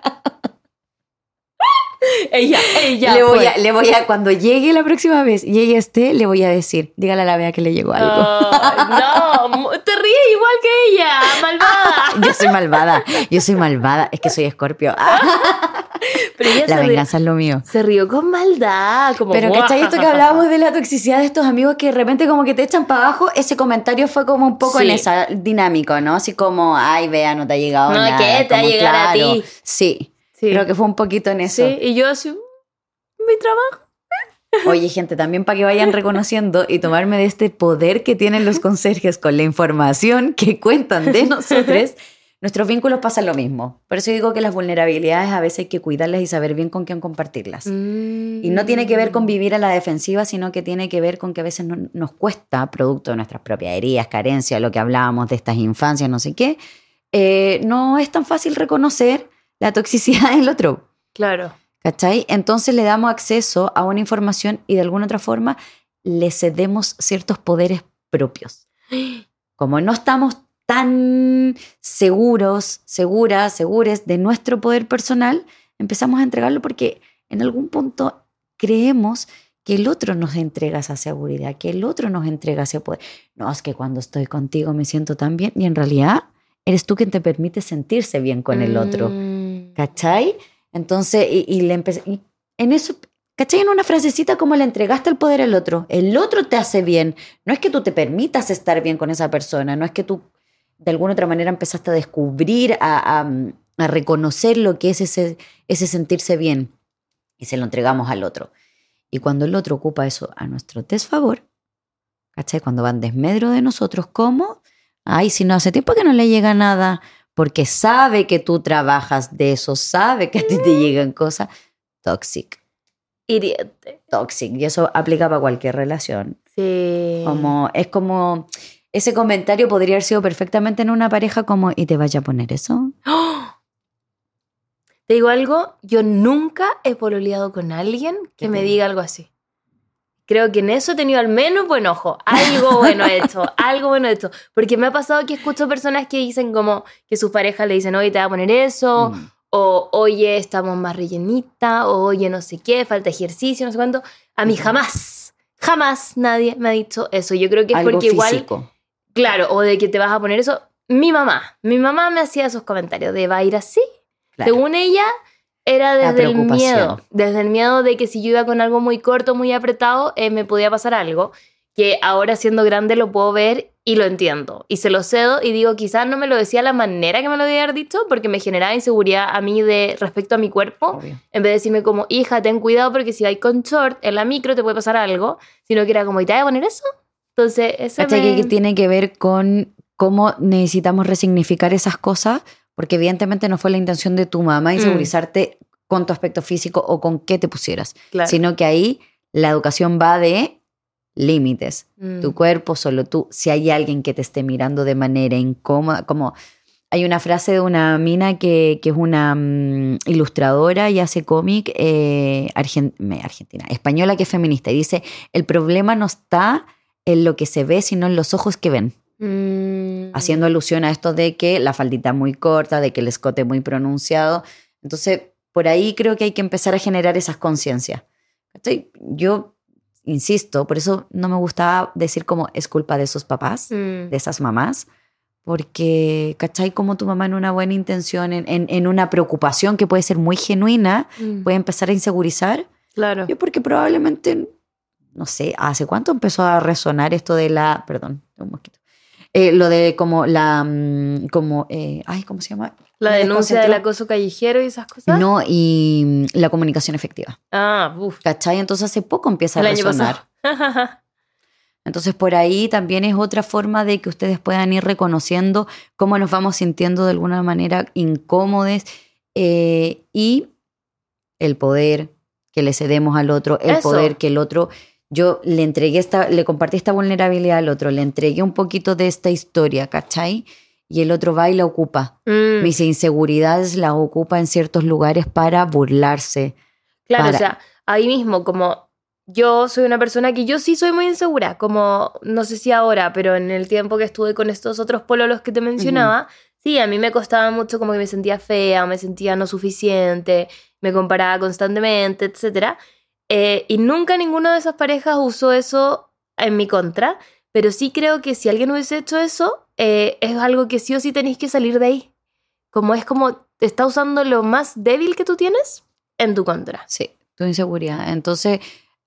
Ella, ella. le, voy a, le voy a, cuando llegue la próxima vez y ella esté, le voy a decir, dígale a la Bea que le llegó algo. No, te ríes igual que ella, malvada. Yo soy malvada, yo soy malvada, es que soy escorpio. Pero ella la venganza es lo mío. se rió con maldad, como Pero. ¿cachai? Esto que hablábamos de la toxicidad de estos amigos que de repente como que te echan para abajo, ese comentario fue como un poco Sí. en esa dinámico, ¿no? Así como, ay, vea, no te ha llegado No, nada. ¿qué? Te va a llegar a claro. ti. Sí, Sí. creo que fue un poquito en eso. Sí, y yo así, "Mm, mi trabajo. Oye, gente, también para que vayan reconociendo y tomarme de este poder que tienen los conserjes con la información que cuentan de nosotros, nuestros vínculos pasan lo mismo. Por eso digo que las vulnerabilidades a veces hay que cuidarlas y saber bien con quién compartirlas. Y no tiene que ver con vivir a la defensiva, sino que tiene que ver con que a veces no- nos cuesta, producto de nuestras propias heridas, carencias, lo que hablábamos de estas infancias, no sé qué, eh, no es tan fácil reconocer la toxicidad del otro. Claro. ¿Cachai? Entonces le damos acceso a una información y de alguna otra forma le cedemos ciertos poderes propios. Como no estamos tan seguros, seguras, segures de nuestro poder personal, empezamos a entregarlo porque en algún punto creemos que el otro nos entrega esa seguridad, que el otro nos entrega ese poder. No, es que cuando estoy contigo me siento tan bien y en realidad eres tú quien te permite sentirse bien con el otro. Mm. ¿Cachai? Entonces, y, le empecé. en eso, ¿cachai? En una frasecita como le entregaste el poder al otro. El otro te hace bien. No es que tú te permitas estar bien con esa persona, no es que tú de alguna otra manera empezaste a descubrir, a reconocer lo que es ese, ese sentirse bien. Y se lo entregamos al otro. Y cuando el otro ocupa eso a nuestro desfavor, ¿cachai? Cuando van desmedro de nosotros, ¿cómo? Ay, si no hace tiempo que no le llega nada porque sabe que tú trabajas de eso, sabe que a ti te llegan cosas. Toxic, Hiriente. toxic. Y eso aplica para cualquier relación. Sí. Como, es como, ese comentario podría haber sido perfectamente en una pareja como, ¿y te vaya a poner eso? ¡Oh! Te digo algo, yo nunca he pololeado con alguien que ¿Qué me diga algo así. Creo que en eso he tenido al menos buen ojo. Algo bueno he hecho, algo bueno he hecho. Porque me ha pasado que escucho personas que dicen como que sus parejas le dicen, oye, te va a poner eso, Mm. o oye, estamos más rellenita, o oye, no sé qué, falta ejercicio, no sé cuánto. A mí Ujú. jamás, jamás nadie me ha dicho eso. Yo creo que es Algo porque igual físico. Claro, o de que te vas a poner eso. Mi mamá, mi mamá me hacía esos comentarios de va a ir así. Claro. Según ella, era desde el miedo. Desde el miedo de que si yo iba con algo muy corto, muy apretado, eh, me podía pasar algo. que ahora siendo grande lo puedo ver y lo entiendo. Y se lo cedo y digo, quizás no me lo decía la manera que me lo debía haber dicho porque me generaba inseguridad a mí de respecto a mi cuerpo. Obvio. En vez de decirme como, hija, ten cuidado porque si vais con short en la micro te puede pasar algo. Sino que era como, ¿y te vas a poner eso? Entonces, ¿Cachai? me- Que tiene que ver con cómo necesitamos resignificar esas cosas, porque evidentemente no fue la intención de tu mamá insegurizarte con tu aspecto físico o con qué te pusieras, Claro. sino que ahí la educación va de límites. Mm. Tu cuerpo, solo tú. Si hay alguien que te esté mirando de manera incómoda, como hay una frase de una mina que, que es una mm, ilustradora y hace cómic eh, argentina, española que es feminista, y dice, el problema no está en lo que se ve, sino en los ojos que ven. Mm. Haciendo alusión a esto de que la faldita muy corta, de que el escote muy pronunciado. Entonces, por ahí creo que hay que empezar a generar esas conciencias. Yo insisto, por eso no me gustaba decir como es culpa de esos papás, Mm. de esas mamás, porque, ¿cachai? Como tu mamá en una buena intención, en, en- en una preocupación que puede ser muy genuina, Mm. puede empezar a insegurizar. Claro. Yo porque probablemente, no sé, ¿hace cuánto empezó a resonar esto de la, perdón, un mosquito, Eh, lo de como la, mm, como, eh, ay, ¿cómo se llama? La denuncia del acoso callejero y esas cosas. No, y mm, la comunicación efectiva. Ah, uff. ¿Cachai? Entonces hace poco empieza El a resonar. Entonces por ahí también es otra forma de que ustedes puedan ir reconociendo cómo nos vamos sintiendo de alguna manera incómodos eh, y el poder que le cedemos al otro, el Eso. poder que el otro, yo le entregué esta, le compartí esta vulnerabilidad al otro, le entregué un poquito de esta historia, ¿cachai? Y el otro va y la ocupa. Mm. Mis inseguridades las ocupa en ciertos lugares para burlarse. Claro, para- o sea, ahí mismo, como yo soy una persona que yo sí soy muy insegura, como no sé si ahora, pero en el tiempo que estuve con estos otros pololos que te mencionaba, sí, a mí me costaba mucho como que me sentía fea, me sentía no suficiente, me comparaba constantemente, etc. y nunca ninguna de esas parejas usó eso en mi contra, pero sí creo que si alguien hubiese hecho eso, eh, es algo que sí o sí tenéis que salir de ahí. Como es como, te está usando lo más débil que tú tienes en tu contra. Sí, tu inseguridad. Entonces,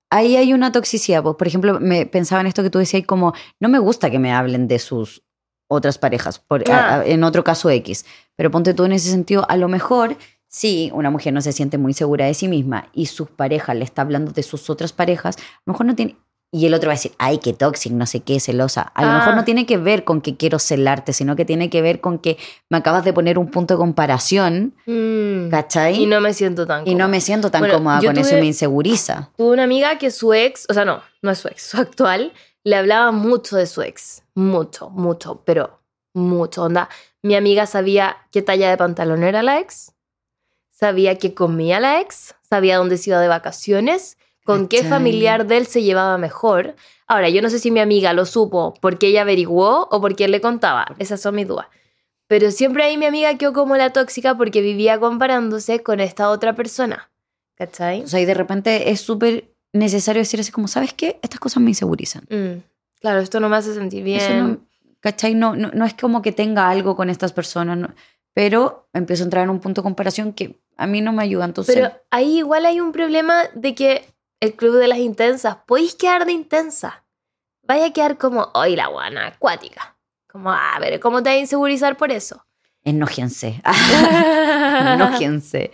ahí hay una toxicidad. Pues, por ejemplo, me pensaba en esto que tú decías, como, no me gusta que me hablen de sus otras parejas, por, a- Ah. a- en otro caso X. Pero ponte tú en ese sentido, a lo mejor, si una mujer no se siente muy segura de sí misma y su pareja le está hablando de sus otras parejas, a lo mejor no tiene... Y el otro va a decir, ay, qué tóxico, no sé qué, celosa. A lo Ah. mejor no tiene que ver con que quiero celarte, sino que tiene que ver con que me acabas de poner un punto de comparación, Mm. ¿cachai? Y no me siento tan Y no cómoda. me siento tan Bueno, cómoda con eso y me inseguriza. Tuve una amiga que su ex, o sea, no, no es su ex, su actual, le hablaba mucho de su ex. Mucho, mucho, pero mucho. Onda, mi amiga sabía qué talla de pantalón era la ex, sabía qué comía la ex, sabía dónde se iba de vacaciones, con qué familiar de él se llevaba mejor. Ahora, yo no sé si mi amiga lo supo porque ella averiguó o porque él le contaba. Esas son mis dudas. Pero siempre ahí mi amiga quedó como la tóxica porque vivía comparándose con esta otra persona. ¿Cachai? O sea, y de repente es súper necesario decir así como, ¿sabes qué? Estas cosas me insegurizan. Mm, Claro, esto no me hace sentir bien. Eso no, ¿cachai? No, no, no es como que tenga algo con estas personas, no. Pero empiezo a entrar en un punto de comparación que a mí no me ayuda. Entonces, Pero ahí igual hay un problema de que el club de las intensas, podéis quedar de intensa. Vaya a quedar como, hoy la guana acuática. Como, a ver, ¿cómo te vas a insegurizar por eso? enójense. enójense.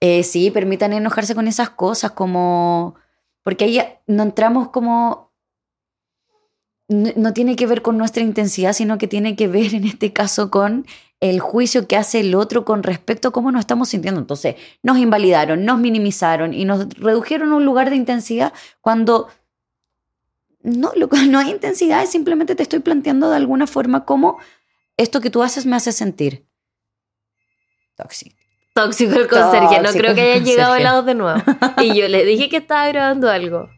Eh, sí, permitan enojarse con esas cosas, como. Porque ahí no entramos como. No, no tiene que ver con nuestra intensidad, sino que tiene que ver en este caso con el juicio que hace el otro con respecto a cómo nos estamos sintiendo. Entonces, nos invalidaron, nos minimizaron y nos redujeron a un lugar de intensidad cuando no, lo- no hay intensidad, es simplemente te estoy planteando de alguna forma cómo esto que tú haces me hace sentir tóxico. Tóxico el conserje, no creo que el hayan llegado conserje. helados de nuevo. Y yo le dije que estaba grabando algo.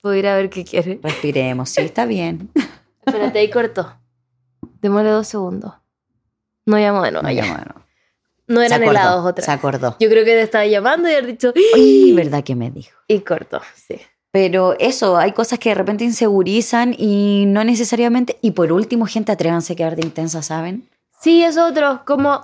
Puedo ir a ver qué quiere. Respiremos, sí, está bien. Espérate, ahí cortó. Démosle dos segundos. No llamo de nuevo. No, ya. ya, bueno. No eran acordó, helados otra Se acordó. Yo creo que te estaba llamando y haber dicho. Uy, ¿verdad que me dijo? Y cortó, sí. Pero eso, hay cosas que de repente insegurizan y no necesariamente. Y por último, gente, atrévanse a quedar de intensa, ¿saben? Sí, es otro. Como,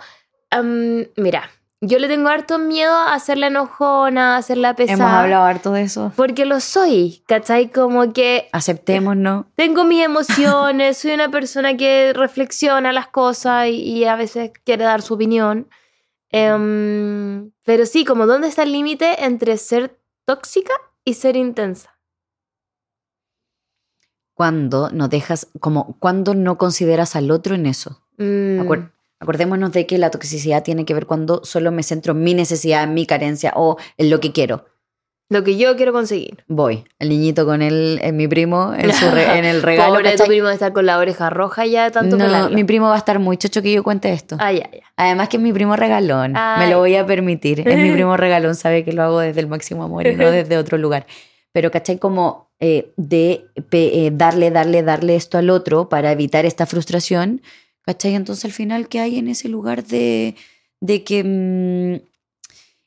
am, mira, yo le tengo harto miedo a hacerla enojona, a hacerla pesada. Hemos hablado harto de eso. Porque lo soy, ¿cachai? Como que Aceptémonos. tengo mis emociones, soy una persona que reflexiona las cosas y, y a veces quiere dar su opinión. Em, pero sí, como dónde está el límite entre ser tóxica y ser intensa. Cuando no dejas, como cuando no consideras al otro en eso. Mm, Acordémonos de que la toxicidad tiene que ver cuando solo me centro en mi necesidad, en mi carencia o en lo que quiero. lo que yo quiero conseguir. Voy, el niñito con el, en mi primo, en, su re- en el regalo. Pobre tu primo de estar con la oreja roja ya tanto no, pelarlo. mi primo va a estar muy chocho que yo cuente esto. Ah, ya, ya. Además que es mi primo regalón, Ay. me lo voy a permitir. Es mi primo regalón, sabe que lo hago desde el máximo amor y no desde otro lugar. Pero, ¿cachai? Como eh, de eh, darle, darle, darle esto al otro para evitar esta frustración, ¿cachai? Entonces al final, ¿qué hay en ese lugar de, de que, mm,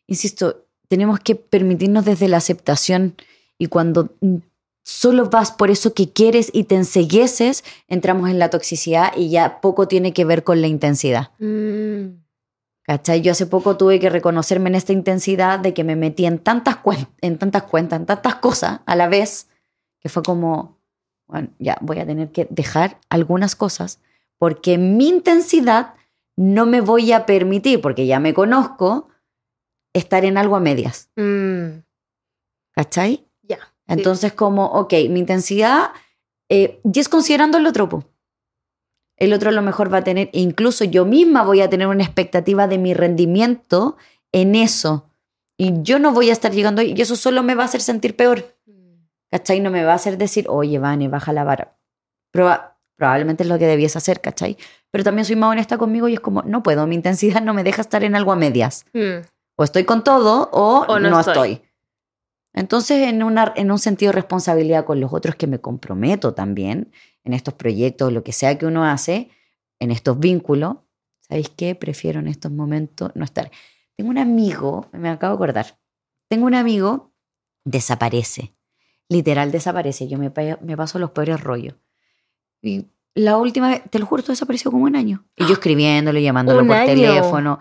insisto, tenemos que permitirnos desde la aceptación y cuando mm, solo vas por eso que quieres y te ensegueces, entramos en la toxicidad y ya poco tiene que ver con la intensidad. Mm, ¿Cachai? Yo hace poco tuve que reconocerme en esta intensidad de que me metí en tantas, en tantas cuentas, en tantas cosas a la vez, que fue como, bueno, ya voy a tener que dejar algunas cosas porque mi intensidad no me voy a permitir, porque ya me conozco, estar en algo a medias. mm, ¿Cachai? ya. Entonces, como, ok, mi intensidad, eh, y es considerando el otro, po. El otro a lo mejor va a tener, incluso yo misma voy a tener una expectativa de mi rendimiento en eso. Y yo no voy a estar llegando ahí, y eso solo me va a hacer sentir peor. ¿Cachai? No me va a hacer decir, oye, Vane, baja la vara. Proba- probablemente es lo que debiese hacer, ¿cachai? Pero también soy más honesta conmigo y es como, no puedo, mi intensidad no me deja estar en algo a medias Mm, o estoy con todo o, O no no, estoy. estoy. Entonces, en, una, en un sentido de responsabilidad con los otros que me comprometo también en estos proyectos, lo que sea que uno hace, en estos vínculos, ¿sabéis qué? Prefiero en estos momentos no estar. Tengo un amigo, me acabo de acordar, tengo un amigo, desaparece, literal desaparece, yo me, me paso los peores rollos. Y la última vez, te lo juro, esto desapareció como un año. Y yo escribiéndole, llamándolo por año. teléfono.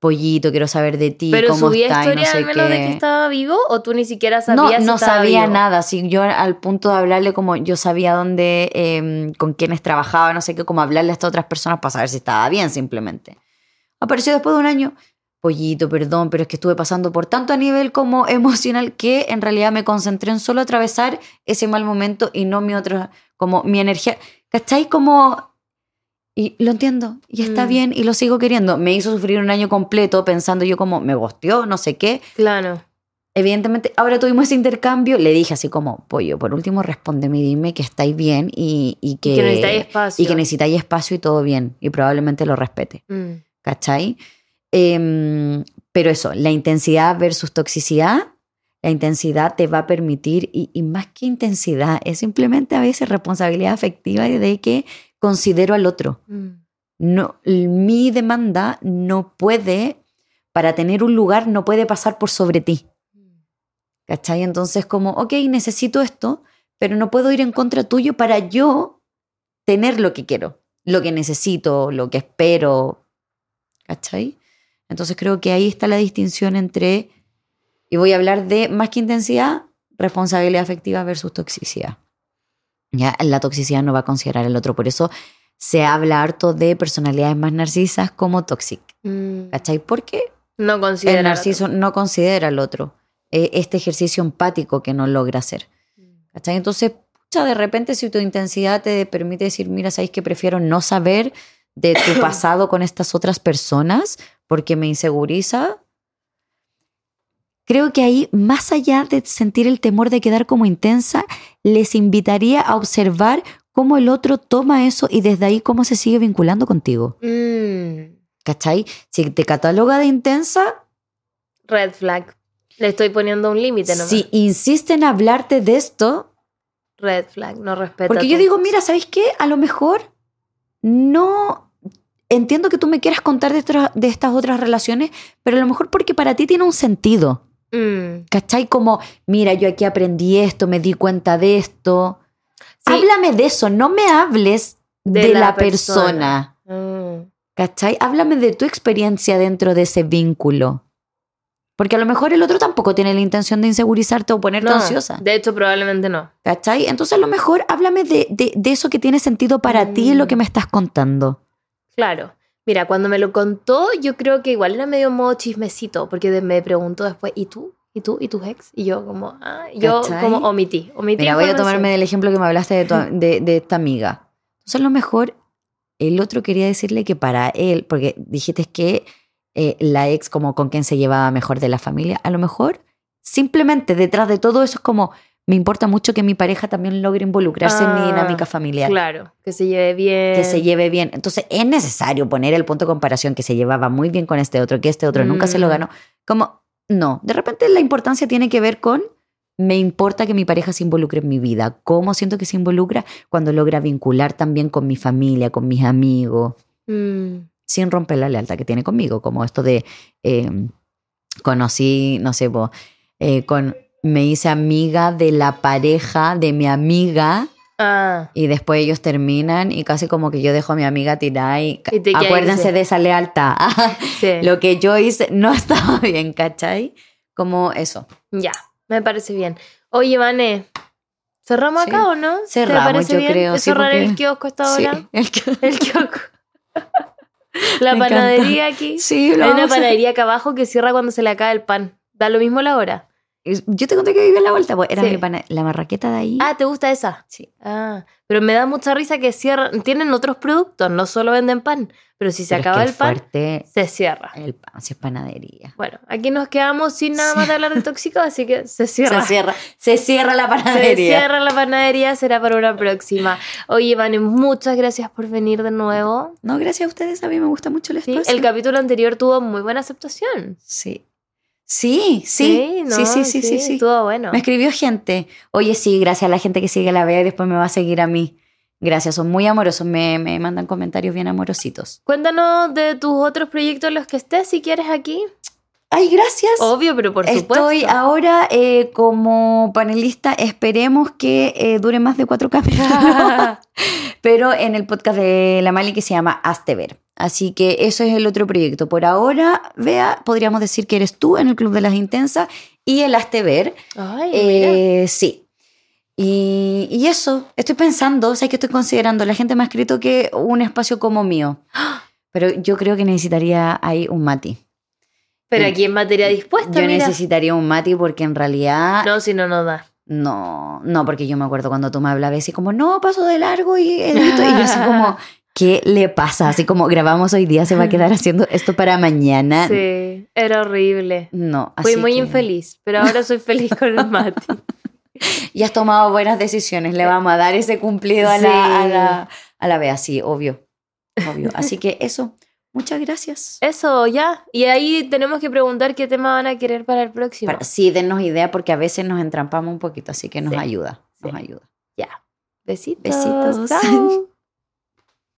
Pollito, quiero saber de ti, Pero cómo subía está y no historia sé al menos de que qué. estaba vivo o tú ni siquiera No, sabías no estaba sabía vivo? nada. Sí, yo al punto de hablarle como yo sabía dónde, eh, con quiénes trabajaba, no sé qué, como hablarle a estas otras personas para saber si estaba bien simplemente. Apareció después de un año. Pollito, perdón, pero es que estuve pasando por tanto a nivel como emocional que en realidad me concentré en solo atravesar ese mal momento y no mi otra, como mi energía. ¿Cachai? Como... Y lo entiendo, y está Mm. bien, y lo sigo queriendo. Me hizo sufrir un año completo pensando yo como, me gosteó, no sé qué. Claro. Evidentemente, ahora tuvimos ese intercambio. Le dije así como, pollo, por último, respóndeme y dime que estáis bien y, y que, Y que necesitáis espacio. y que necesitáis espacio y todo bien. Y probablemente lo respete. Mm, ¿Cachai? Em, pero eso, la intensidad versus toxicidad, la intensidad te va a permitir, y, y más que intensidad, es simplemente a veces responsabilidad afectiva de que considero al otro mm. no, mi demanda no puede, para tener un lugar, no puede pasar por sobre ti. ¿Cachai? Entonces, como, ok, necesito esto, pero no puedo ir en contra tuyo para yo tener lo que quiero, lo que necesito, lo que espero. ¿Cachai? Entonces creo que ahí está la distinción entre, y voy a hablar de más que intensidad, responsabilidad afectiva versus toxicidad. Ya, la toxicidad no va a considerar al otro, por eso se habla harto de personalidades más narcisas como toxic. Mm. ¿Cachai? Porque No considera. el narciso no considera al otro. eh, Este ejercicio empático que no logra hacer. ¿Cachai? Entonces, pucha, de repente, si tu intensidad te permite decir, mira, sabéis que prefiero no saber de tu pasado con estas otras personas porque me inseguriza. Creo que ahí, más allá de sentir el temor de quedar como intensa, les invitaría a observar cómo el otro toma eso y desde ahí cómo se sigue vinculando contigo. Mm, ¿Cachai? Si te cataloga de intensa, red flag. Le estoy poniendo un límite nomás. si insiste en hablarte de esto, Red flag, no respeta. porque yo digo, mira, ¿sabéis qué? A lo mejor no entiendo que tú me quieras contar de, estas otras relaciones, pero a lo mejor porque para ti tiene un sentido. Mm, ¿Cachai? Como, mira, yo aquí aprendí esto, me di cuenta de esto. Sí. Háblame de eso, no me hables de, la, persona. Mm. ¿Cachai? Háblame de tu experiencia dentro de ese vínculo. Porque a lo mejor el otro tampoco tiene la intención de insegurizarte o ponerte No, ansiosa. de hecho, probablemente no. ¿Cachai? Entonces a lo mejor háblame de, de- de eso que tiene sentido para ti Mm. lo que me estás contando. Claro. Mira, cuando me lo contó, yo creo que igual era medio modo chismecito, porque de- me preguntó después, ¿y tú? ¿Y tú? ¿Y tus ex? Y yo como, ah, yo ¿Cachai? como omití. omití Mira, voy a tomarme del ejemplo que me hablaste de, tu- de, de esta amiga. Entonces, a lo mejor el otro quería decirle que para él, porque dijiste que eh, la ex como con quien se llevaba mejor de la familia, a lo mejor simplemente detrás de todo eso es como, me importa mucho que mi pareja también logre involucrarse en mi Ah, dinámica familiar. Claro, que se lleve bien. Que se lleve bien. Entonces es necesario poner el punto de comparación que se llevaba muy bien con este otro, que este otro nunca se lo Mm. ganó. Como, no, de repente la importancia tiene que ver con, me importa que mi pareja se involucre en mi vida. ¿Cómo siento que se involucra? Cuando logra vincular también con mi familia, con mis amigos, Mm, sin romper la lealtad que tiene conmigo. Como esto de, eh, conocí, no sé, po, eh, con, me hice amiga de la pareja de mi amiga. Ah, Y después ellos terminan y casi como que yo dejo a mi amiga tirada y, acuérdense de esa lealtad. sí. Lo que yo hice no estaba bien, ¿cachai? Como eso. Ya, me parece bien. Oye, Vane, ¿cerramos Sí. acá o no? ¿Te Cerramos, parece yo bien? creo, ¿De sí, cerrar porque- el kiosco hasta ahora? Sí, el que- El kiosco. La Me encanta. panadería aquí. Sí, lo Hay una panadería acá abajo que cierra cuando se le acaba el pan. Da lo mismo la hora. Yo te conté que vivía en la vuelta, pues era Sí. mi pana- la marraqueta de ahí. Ah, ¿te gusta esa? Sí. Ah, pero me da mucha risa que cierran. Tienen otros productos, no solo venden pan. Pero si se Pero es acaba que el pan, fuerte, se cierra. el pan, si es panadería. Bueno, aquí nos quedamos sin nada más de hablar de tóxicos, así que se cierra. Se cierra, se cierra la Se panadería. cierra la panadería, será para una próxima. Oye, Vane, muchas gracias por venir de nuevo. No, gracias a ustedes, a mí me gusta mucho el Sí, espacio. el capítulo anterior tuvo muy buena aceptación. Sí. Sí, sí, ¿no? sí, sí, sí, sí, sí. Estuvo bueno. Me escribió gente. Oye, sí, gracias a la gente que sigue la Bea y después me va a seguir a mí. Gracias, son muy amorosos. Me, me mandan comentarios bien amorositos. Cuéntanos de tus otros proyectos en los que estés, si quieres aquí. Ay, gracias. Obvio, pero por supuesto. Estoy ahora eh, como panelista. Esperemos que eh, dure más de cuatro capítulos. pero en el podcast de la Mali que se llama Hazte Ver. Así que eso es el otro proyecto. Por ahora, Bea, podríamos decir que eres tú en el Club de las Intensas y el Hazte Ver. Ay, mira. Eh, sí. Y, y eso, estoy pensando, o sea, que estoy considerando, la gente me ha escrito que un espacio como mío, pero yo creo que necesitaría ahí un Mati. Pero aquí en materia dispuesta, Yo mira. necesitaría un Mati porque en realidad No, si no, no da. no, no, porque yo me acuerdo cuando tú me hablabas así como, no, paso de largo y edito", y yo así como, ¿qué le pasa? Así como grabamos hoy día, se va a quedar haciendo esto para mañana. Sí, era horrible. No, Fui así muy que- infeliz, pero ahora soy feliz con el Mati. Y has tomado buenas decisiones. Le vamos a dar ese cumplido a la, a la, a la Bea, sí, obvio. Obvio. Así que eso. Muchas gracias. Eso, ya. Y ahí tenemos que preguntar qué tema van a querer para el próximo. Para- sí, dennos idea porque a veces nos entrampamos un poquito, así que nos Sí. ayuda. Nos Sí. ayuda. Ya. Besitos. Besitos. Chao.